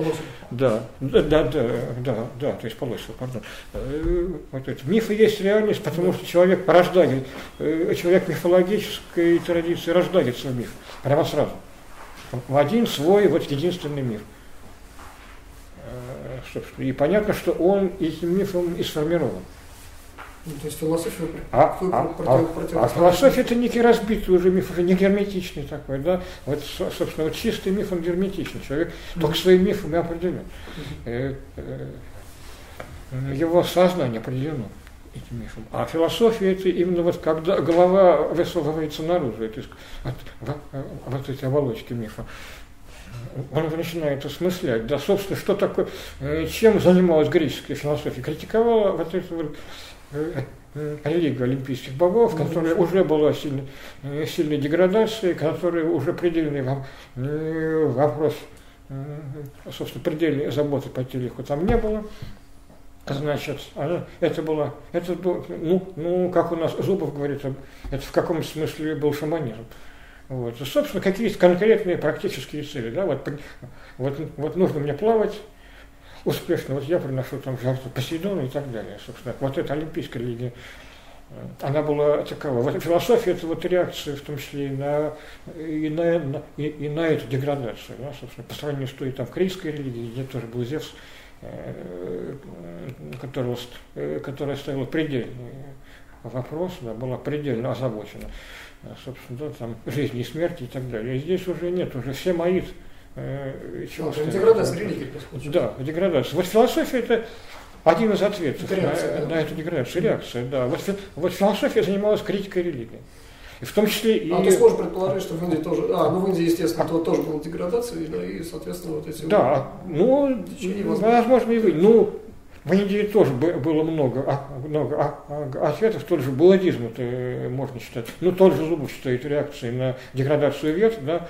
да. Да, да, да, да, да, то есть Полосов, пардон. Э, вот это. Мифы есть реальность, потому что человек порождает, э, человек мифологической традиции рождается в миф. Прямо сразу. В один свой, вот единственный миф собственно. И понятно, что он этим мифом и сформирован. Ну, то есть философия а, а, против, против, а, а философия это некий разбитый уже миф, уже не герметичный такой, да. Вот, собственно, вот чистый миф, он герметичный. Человек mm-hmm. только своим мифом и определен. Mm-hmm. Его сознание определено этим мифом. А философия это именно вот когда голова высовывается наружу, это, от, вот эти оболочки мифа он начинает осмыслять, да, собственно, что такое, э, чем занималась греческая философия, критиковала вот эту вот э, э, религию олимпийских богов, которая уже была сильной, сильной деградацией, которая уже предельный вам вопрос, собственно, предельной заботы по телеху там не было. Значит, это было, это было, ну, ну, как у нас Зубов говорит, это в каком смысле был шаманизм. Вот. И, собственно, какие есть конкретные практические цели. Да? Вот, вот, вот нужно мне плавать успешно, вот я приношу там жертву Посейдону и так далее. Собственно, вот эта олимпийская религия она была такова. Вот философия это вот реакция, в том числе и на, и на, и, и на эту деградацию. Да, собственно, по сравнению с той там критской религией, где тоже был Зевс, э, которого, э, которая ставила предельный вопрос, да, была предельно озабочена, собственно, да, там, жизни и смерти и так далее. И здесь уже нет, уже все мои э, чего а, деградация религии Да, деградация. Вот философия это один из ответов реакция, на, да. на эту деградацию, реакция, да. Вот, вот философия занималась критикой религии. И в том числе и... А ты сможешь предположить, что в Индии тоже... А, ну в Индии, естественно, то, тоже была деградация, да, и, соответственно, вот эти... Да, ну, возможно, и вы. Ну, в Индии тоже было много, а, много а, а, ответов, тот же буддизм, это можно считать, ну, тот же Зубов считает реакцией на деградацию вет, да,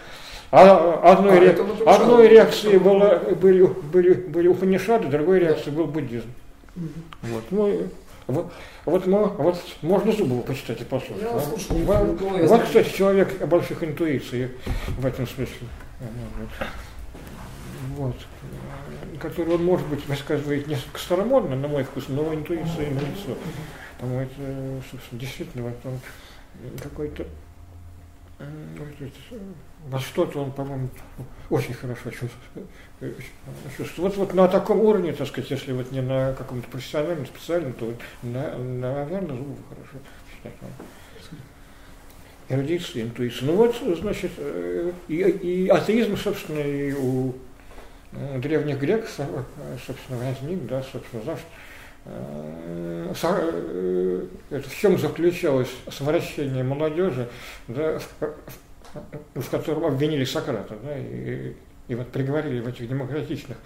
а одной, а ре... одной реакцией было, были, были, были Упанишады, другой реакцией был буддизм. Вот, ну, вот, вот, ну, вот можно Зубова почитать и послушать. Я да? вот, вот, кстати, человек больших интуиций в этом смысле. Вот. Который он, может быть, высказывает несколько старомодно, на мой вкус, но интуиция на лицо. По-моему, это, собственно, действительно вот он какой-то во что-то он, по-моему, очень хорошо чувствует. Вот, вот на таком уровне, так сказать, если вот не на каком-то профессиональном, специальном, то вот на, наверное, Зубов хорошо считать эрудиция, интуиция. Ну вот, значит, э, и, и атеизм, собственно, и у древних греков, собственно, возник, да, собственно, за э, э, в чем заключалось совращение молодежи, да, в котором обвинили Сократа, да, и, и вот приговорили в этих демократичных,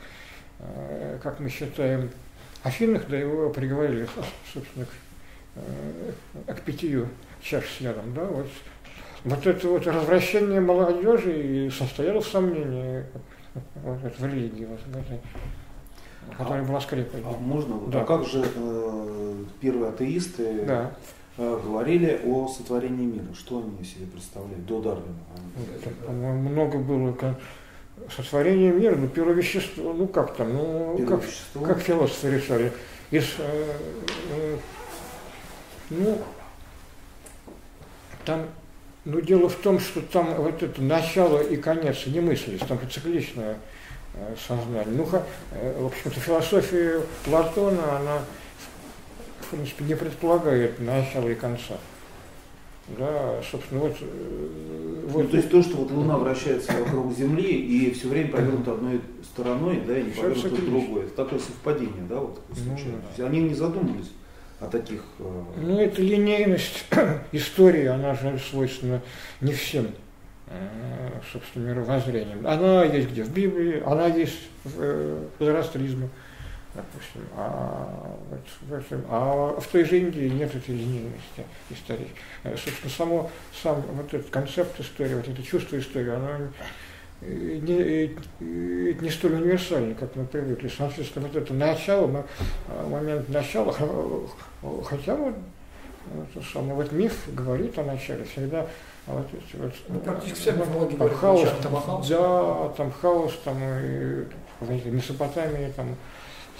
э, как мы считаем, Афинах, да его приговорили, собственно, к, э, к питью чаш с ядом, да, вот, вот это вот развращение молодежи и состояло в сомнении в религии, этой, которая была скрепой. А можно? Да. А как же э, первые атеисты да. Э, говорили о сотворении мира. Что они себе представляли до Дарвина? Много было сотворение мира, ну, первое вещество, ну как там, ну как, как философы решали. Из, э, э, ну, там, ну дело в том, что там вот это начало и конец не мыслились, там цикличное э, сознание. Ну, э, в общем-то, философия Платона, она в принципе, не предполагает начала и конца. Да, собственно, вот, э, вот. Ну, то есть то, что вот Луна вращается вокруг Земли и все время повернута одной стороной, да, и не повернута другой. Это такое совпадение, да, вот Ну, да. Они не задумывались о таких. Э, ну, это линейность (coughs) истории, она же свойственна не всем э, собственно, мировоззрением. Она есть где? В Библии, она есть в зороастризме допустим. А, а в той же Индии нет этой линейности истории. Э, собственно, само, сам вот этот концепт истории, вот это чувство истории, оно не, не столь универсально, как мы привыкли. Соответственно, вот это начало, а, момент начала, хотя вот это самое, вот миф говорит о начале всегда, а вот вот, ну, практически вся мифология там хаос, там, хаос, да, там хаос, там и в Месопотамии, там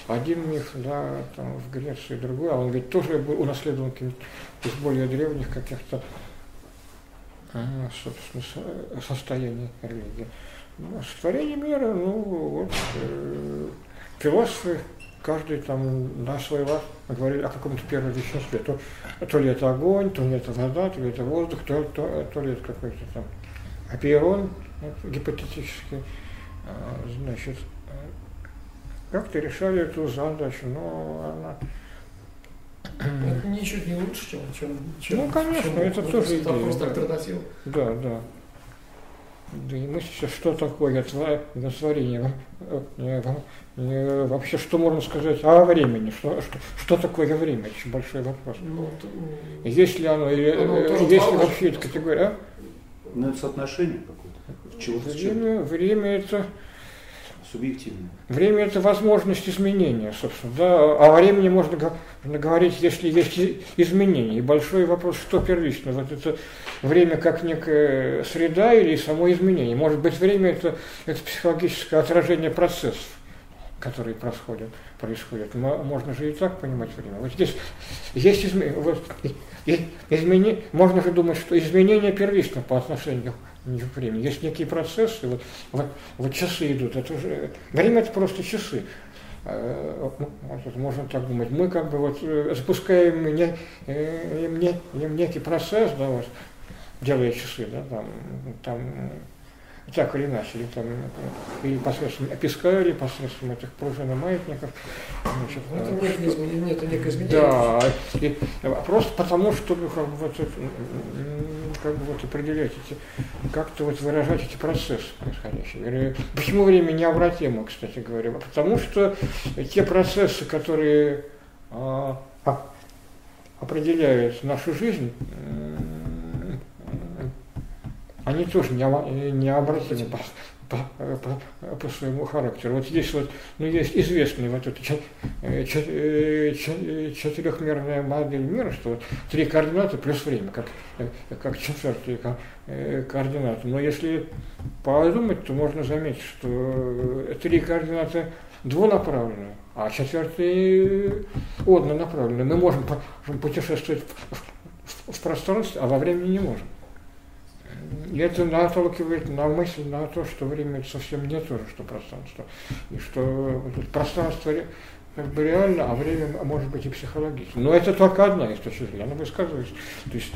один миф, да, там в Греции другой, а он ведь тоже был унаследован из более древних каких-то собственно, состояний религии. Ну, сотворение мира, ну вот, э, философы, каждый там на свой лад говорили о каком-то первом веществе. То, то ли это огонь, то ли это вода, то ли это воздух, то, то, то ли это какой-то там апиерон, вот, гипотетически, а, значит, как-то решали эту задачу, но она... Это ничуть не лучше, чем... чем, чем ну, конечно, чем, это тоже идея. Просто альтернатива. Да, да. Да и мы сейчас, что такое творение? Вообще, что можно сказать о времени? Что, что, что такое время? Очень большой вопрос. Ну, это, есть ли оно, или оно э, есть ли вообще эта категория? Ну, это соотношение какое-то. Время, время это субъективное. Время – это возможность изменения, собственно. Да? О времени можно говорить, если есть изменения. И большой вопрос, что первично. Вот это время как некая среда или само изменение. Может быть, время это, это психологическое отражение процессов, которые происходят. происходят. Можно же и так понимать время. Вот здесь есть изменение. Вот, измени... Можно же думать, что изменение первично по отношению к времени. Есть некие процессы, вот, вот, вот часы идут. Это уже... Время это просто часы. Э, можно так думать. Мы как бы вот э, запускаем не, э, не, некий процесс, да, вот, делая часы, да, там, там так или иначе, или там или посредством песка, или посредством этих пружин и маятников. Значит, ну, это нет, что, изменения, нет некое изменение. Да, и, просто потому, чтобы как бы, вот, как бы вот определять эти, как-то вот выражать эти процессы происходящие. Почему время необратимо, кстати говоря? Потому что те процессы, которые а, а, определяют нашу жизнь, они тоже необратимы по, по, по, по своему характеру. Вот здесь вот, ну, есть известный вот этот э, э, четырехмерная модель мира, что вот три координаты плюс время, как, э, как четвертые координаты. Но если подумать, то можно заметить, что три координаты двунаправленные, а четвертые однонаправленные. Мы можем путешествовать в пространстве, а во времени не можем. Это наталкивает на мысль на то, что время совсем не то что пространство. И что пространство как бы реально, а время может быть и психологично. Но это только одна из точек зрения, она высказывается. То есть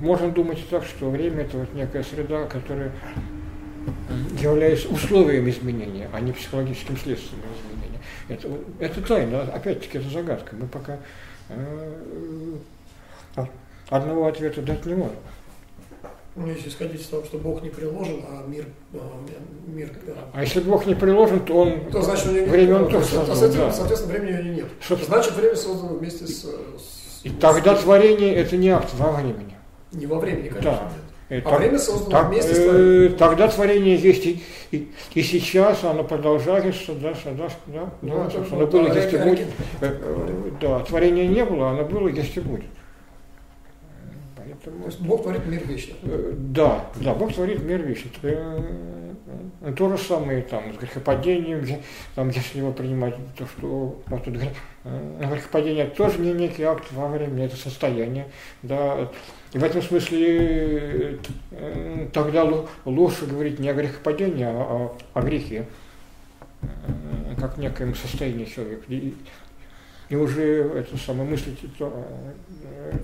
можно думать так, что время это вот некая среда, которая является условием изменения, а не психологическим следствием изменения. Это, это тайна, опять-таки это загадка. Мы пока э, одного ответа дать не можем. Ну, если исходить из того, что Бог не приложен, а мир... А, мир а если Бог не приложен, то он... То значит, у него время он тоже создал, а с этим, да. соответственно, времени у него нет. Собственно. Значит, время создано вместе с... с и тогда творение это не акт во времени. Не во времени, конечно, да. нет. А так, время создано так, вместе с творением. Тогда творение есть и, и, и сейчас, оно продолжается, да, да, да, ну, да, это, оно было, есть и будет. Э, э, да, творения не было, оно было, есть и будет. То есть Бог творит мир вечный. Э, да, да, Бог творит мир вечный. Э, то же самое там с грехопадением, там, если его принимать, то что вот, тут, э, грехопадение тоже не некий акт во время, это состояние. Да. И в этом смысле тогда лучше говорить не о грехопадении, а о, о грехе, как некоем состоянии человека. И уже это самое мыслить, то,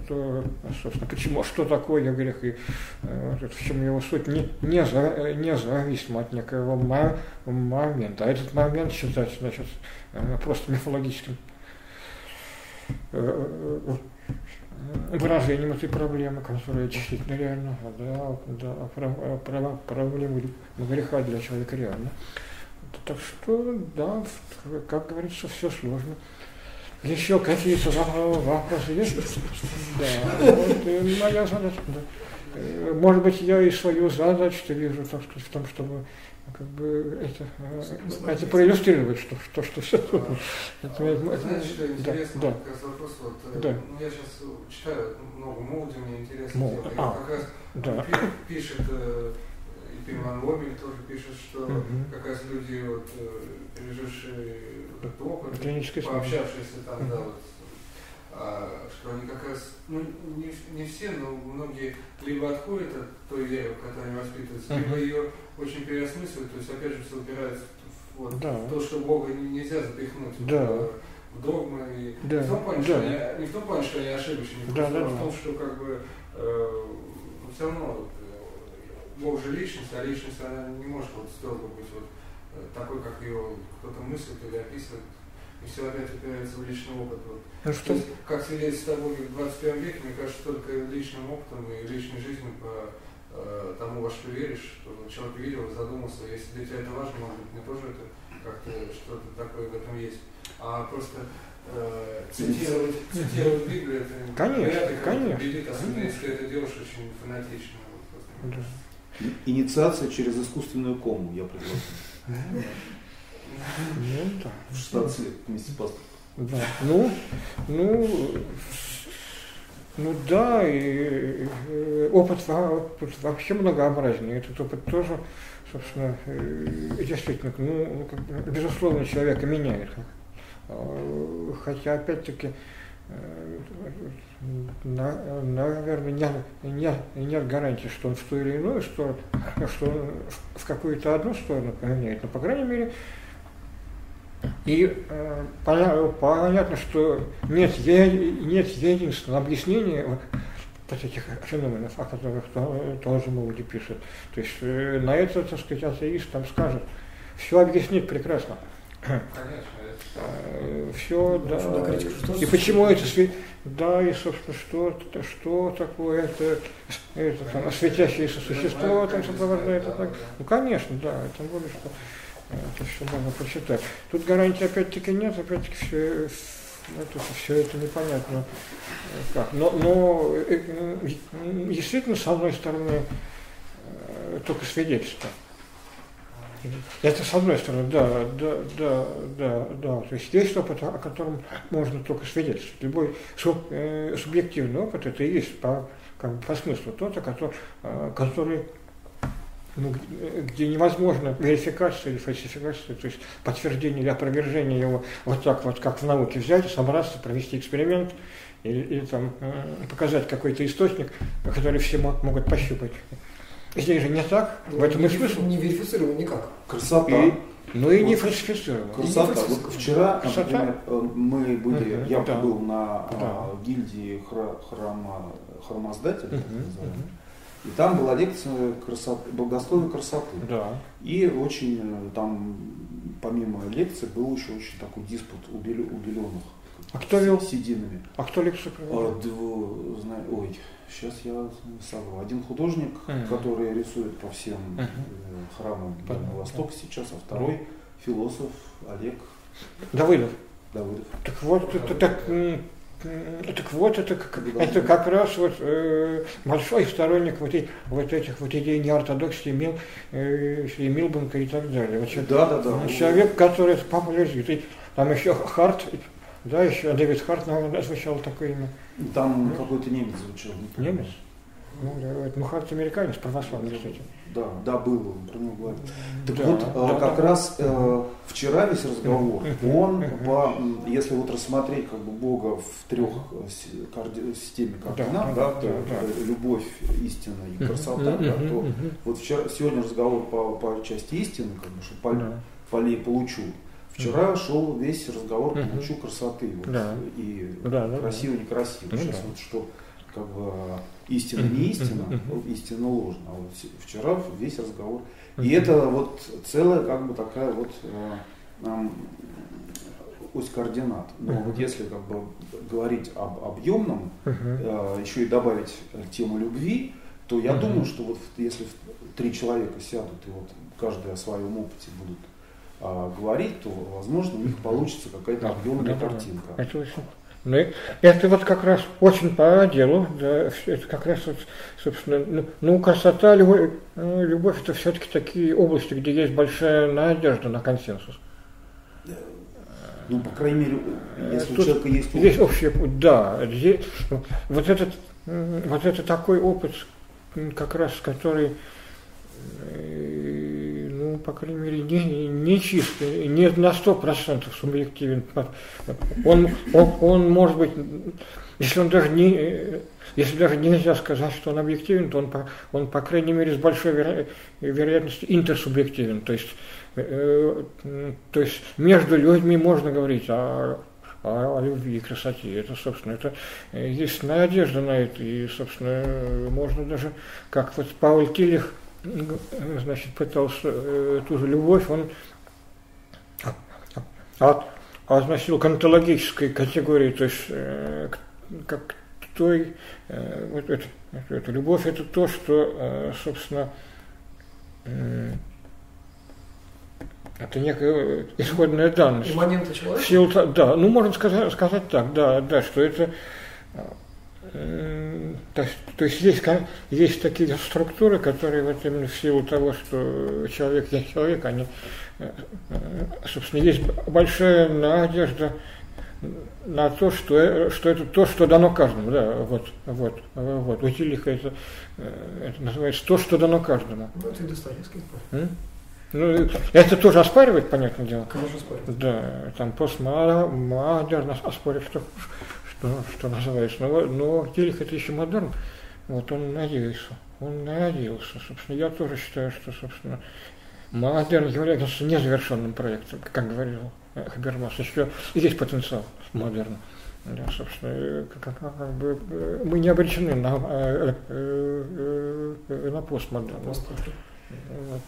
то собственно, почему, что такое грех, и вот, в чем его суть, не, не, за, не зависимо от некого момента. А этот момент считать, значит, просто мифологическим выражением этой проблемы, которая действительно реально, да, да, проблема греха для человека реально. Так что, да, как говорится, все сложно. Еще какие-то вопросы есть? Да, вот моя задача. Да. Э, может быть, я и свою задачу вижу, так сказать, в том, чтобы как бы это, э, это проиллюстрировать, что, что, что все это, это, Знаешь, что интересно, да, как раз вопрос, вот, э, да. ну, я сейчас читаю много Молди, мне интересно, Мол, а, как раз да. пишет и Пиман Лобель тоже пишет, что угу. как раз люди, вот, пережившие этот опыт, пообщавшиеся там, mm-hmm. да, вот, а, что они как раз, ну, не, не все, но многие либо отходят от той веры, в которой они воспитываются, mm-hmm. либо ее очень переосмысливают, то есть, опять же, все упирается в, вот, да. в то, что Бога нельзя запихнуть да. в, в догмы. И да. не, в том плане, да. что они, не в том плане, что они ошибочны, да, да, а в том, что как бы э, все равно э, Бог же личность, а личность она не может вот строго быть вот Э, такой, как ее кто-то мыслит или описывает, и все опять упирается в личный опыт. Вот. Ну, что? есть, как свидетельство Боге в 21 веке, мне кажется, только личным опытом и личной жизнью по э, тому, во что веришь, что человек видел, задумался, если для тебя это важно, может быть, мне тоже это как-то что-то такое в этом есть. А просто э, цитировать, цитировать Библию, это конечно, вряд ли конечно, убедит, особенно конечно. если ты это делаешь очень фанатично. Вот, да. Инициация через искусственную кому, я предложил. Ну, да. В 16 лет вместе с паспортом. Да. Ну, ну, ну да, и, и опыт, опыт вообще многообразнее. Этот опыт тоже, собственно, действительно, ну, безусловно, человека меняет. А, хотя, опять-таки, э, наверное, нет, нет, нет гарантии, что он в ту или иную сторону, что он в какую-то одну сторону поменяет. Но, по крайней мере, и э, понятно, что нет, нет единственного объяснения вот, этих феноменов, о которых тоже Молоди пишет. То есть э, на это, так сказать, атеист там скажет, все объяснит прекрасно. Конечно. Э, все, да. И почему это да, и, собственно, что, что такое это, это там, светящееся существо там сопровождает. Так. Ну, конечно, да, тем более, что это все можно прочитать. Тут гарантии опять-таки нет, опять-таки все, это, все это непонятно как. Но, но действительно, с одной стороны, только свидетельство. Это с одной стороны, да, да, да, да, да. То есть есть опыт, о котором можно только свидетельствовать. Любой суб, э, субъективный опыт это и есть по, как бы, по смыслу тот, который, который ну, где невозможно верификация или фальсификация, то есть подтверждение или опровержение его вот так вот, как в науке взять, собраться, провести эксперимент или, или там, э, показать какой-то источник, который все могут пощупать. Здесь же не так, в этом не, и смысл. Не верифицировано никак. Красота. И, ну и вот, не фальсифицировано. Красота. Вот вчера, Красота. например, э, мы были, угу, я да. был на да. а, гильдии храма, храмоздателя, угу, угу. И там была лекция красоты, благословия красоты. Да. И очень э, там, помимо лекции, был еще очень такой диспут у, бел, у беленых. А кто вел? Сединами. А кто лекцию провел? Дво, знаю, ой, сейчас я совру. Один художник, uh-huh. который рисует по всем uh-huh. храмам Дальнего Востока сейчас, а второй uh-huh. философ Олег Давыдов. Давыдов. Так вот, это так так вот, это, как, это как раз вот, э, большой сторонник вот, и, вот этих вот идей неортодоксии, Мил, э, Милбанка и так далее. Вот, да, да, да. Человек, который популяризирует. Там еще Харт, да, еще Дэвид Харт наверное, звучал такое имя. Там ну, какой-то немец звучал. Не немец? Ну, да, ну, Харт американец, православный, кстати. Да, да, был он, про него говорит. Так да, вот, да, как да, раз э, вчера весь разговор, он, по, если вот рассмотреть как бы Бога в трех карди, системе координат, да, да, то да, любовь, истина и красота, да, то вот вчера, сегодня разговор по, по части истины, как бы, что по, полей получу. Вчера шел весь разговор получу красоты вот, да. и да, да, красиво, некрасиво. Ну, Сейчас да. вот что как бы истина не истина, истина ложна. А вот вчера весь разговор. И это вот целая как бы такая вот э, ось координат. Но вот если как бы говорить об объемном, э, еще и добавить тему любви, то я думаю, что вот если три человека сядут и вот каждый о своем опыте будут а, говорить, то, возможно, у них получится какая-то объемная картинка. Это очень ну, это вот как раз очень по делу, да, это как раз, вот, собственно, ну, ну красота, любовь, ну, любовь это все-таки такие области, где есть большая надежда на консенсус. Ну, по крайней мере, если Тут у человека есть опыт. Есть общий путь, да. Здесь, вот, этот, вот это такой опыт, как раз, который по крайней мере, не, не чистый, не на сто процентов субъективен. Он, он, он может быть, если он даже не, если даже нельзя сказать, что он объективен, то он, по, он по крайней мере, с большой веро, вероятностью интерсубъективен. То есть, э, то есть между людьми можно говорить о, о, о любви и красоте. Это, собственно, это есть надежда на это. И, собственно, можно даже, как вот Пауль Тилих значит, пытался э, ту же любовь, он от, относил к онтологической категории, то есть э, как той, э, вот это, это, любовь это то, что, собственно, это некая исходная данность. Имманента человека? Сил, да, ну можно сказать, сказать так, да, да, что это То есть, то есть есть, есть такие структуры, которые вот именно в силу того, что человек есть человек, они, э, э, собственно, есть большая надежда на то, что, э, что это то, что дано каждому. Да, вот, вот, вот. У Тилиха это, это называется то, что дано каждому. Ну, это Достоевский. Ну, это тоже оспаривает, понятное дело. Конечно, оспаривает. Да, там постмодерн оспаривает, что, что, что называется. Но, но Терих это еще модерн. Вот он надеялся. Он надеялся. Собственно, я тоже считаю, что, собственно, модерн является незавершенным проектом, как говорил Хабермас. Еще есть потенциал модерна. Да, собственно, как, как, как бы, мы не обречены на, э, э, э, на постмодерн. Вот.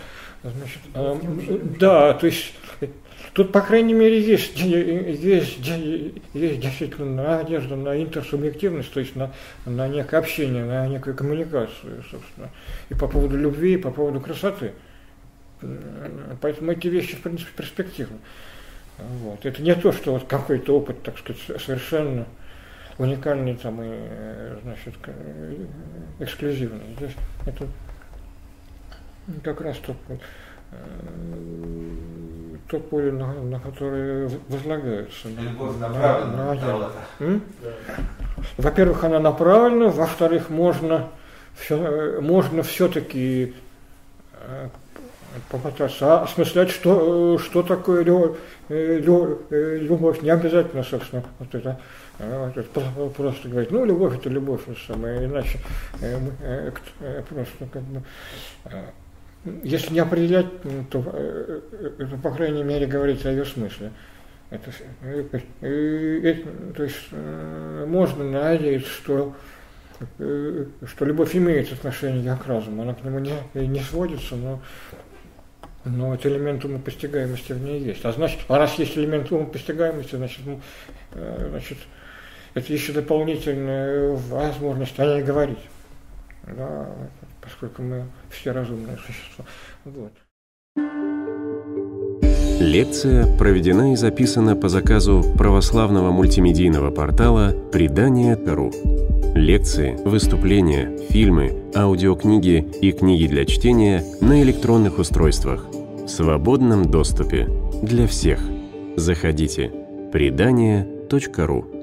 Значит, э, да, то есть тут, по крайней мере, есть, есть, есть действительно надежда на интерсубъективность, то есть на, на некое общение, на некую коммуникацию, собственно, и по поводу любви, и по поводу красоты. Поэтому эти вещи, в принципе, перспективны. Вот. Это не то, что вот какой-то опыт, так сказать, совершенно уникальный там и, значит, эксклюзивный. Здесь это как раз тот, э, тот поле, на, на которое возлагается. Любовь направлена на, на, Во-первых, она направлена, во-вторых, можно, все, э, можно все-таки э, попытаться осмыслять, что, что такое любовь, любовь. Не обязательно, собственно, вот это, вот это просто говорить, ну, любовь это любовь, самое, иначе просто как бы если не определять, то, э, э, то по крайней мере говорить о ее смысле. Это, э, то есть можно надеяться, что, что любовь имеет отношение к разуму, она к нему не, не сводится, но, но вот элемент умопостигаемости в ней есть. А значит, а раз есть элемент умопостигаемости, значит, значит это еще дополнительная возможность о ней говорить. Да, поскольку мы все разумные существа. Вот. Лекция проведена и записана по заказу православного мультимедийного портала «Предание.ру». Лекции, выступления, фильмы, аудиокниги и книги для чтения на электронных устройствах в свободном доступе для всех. Заходите. Предание.ру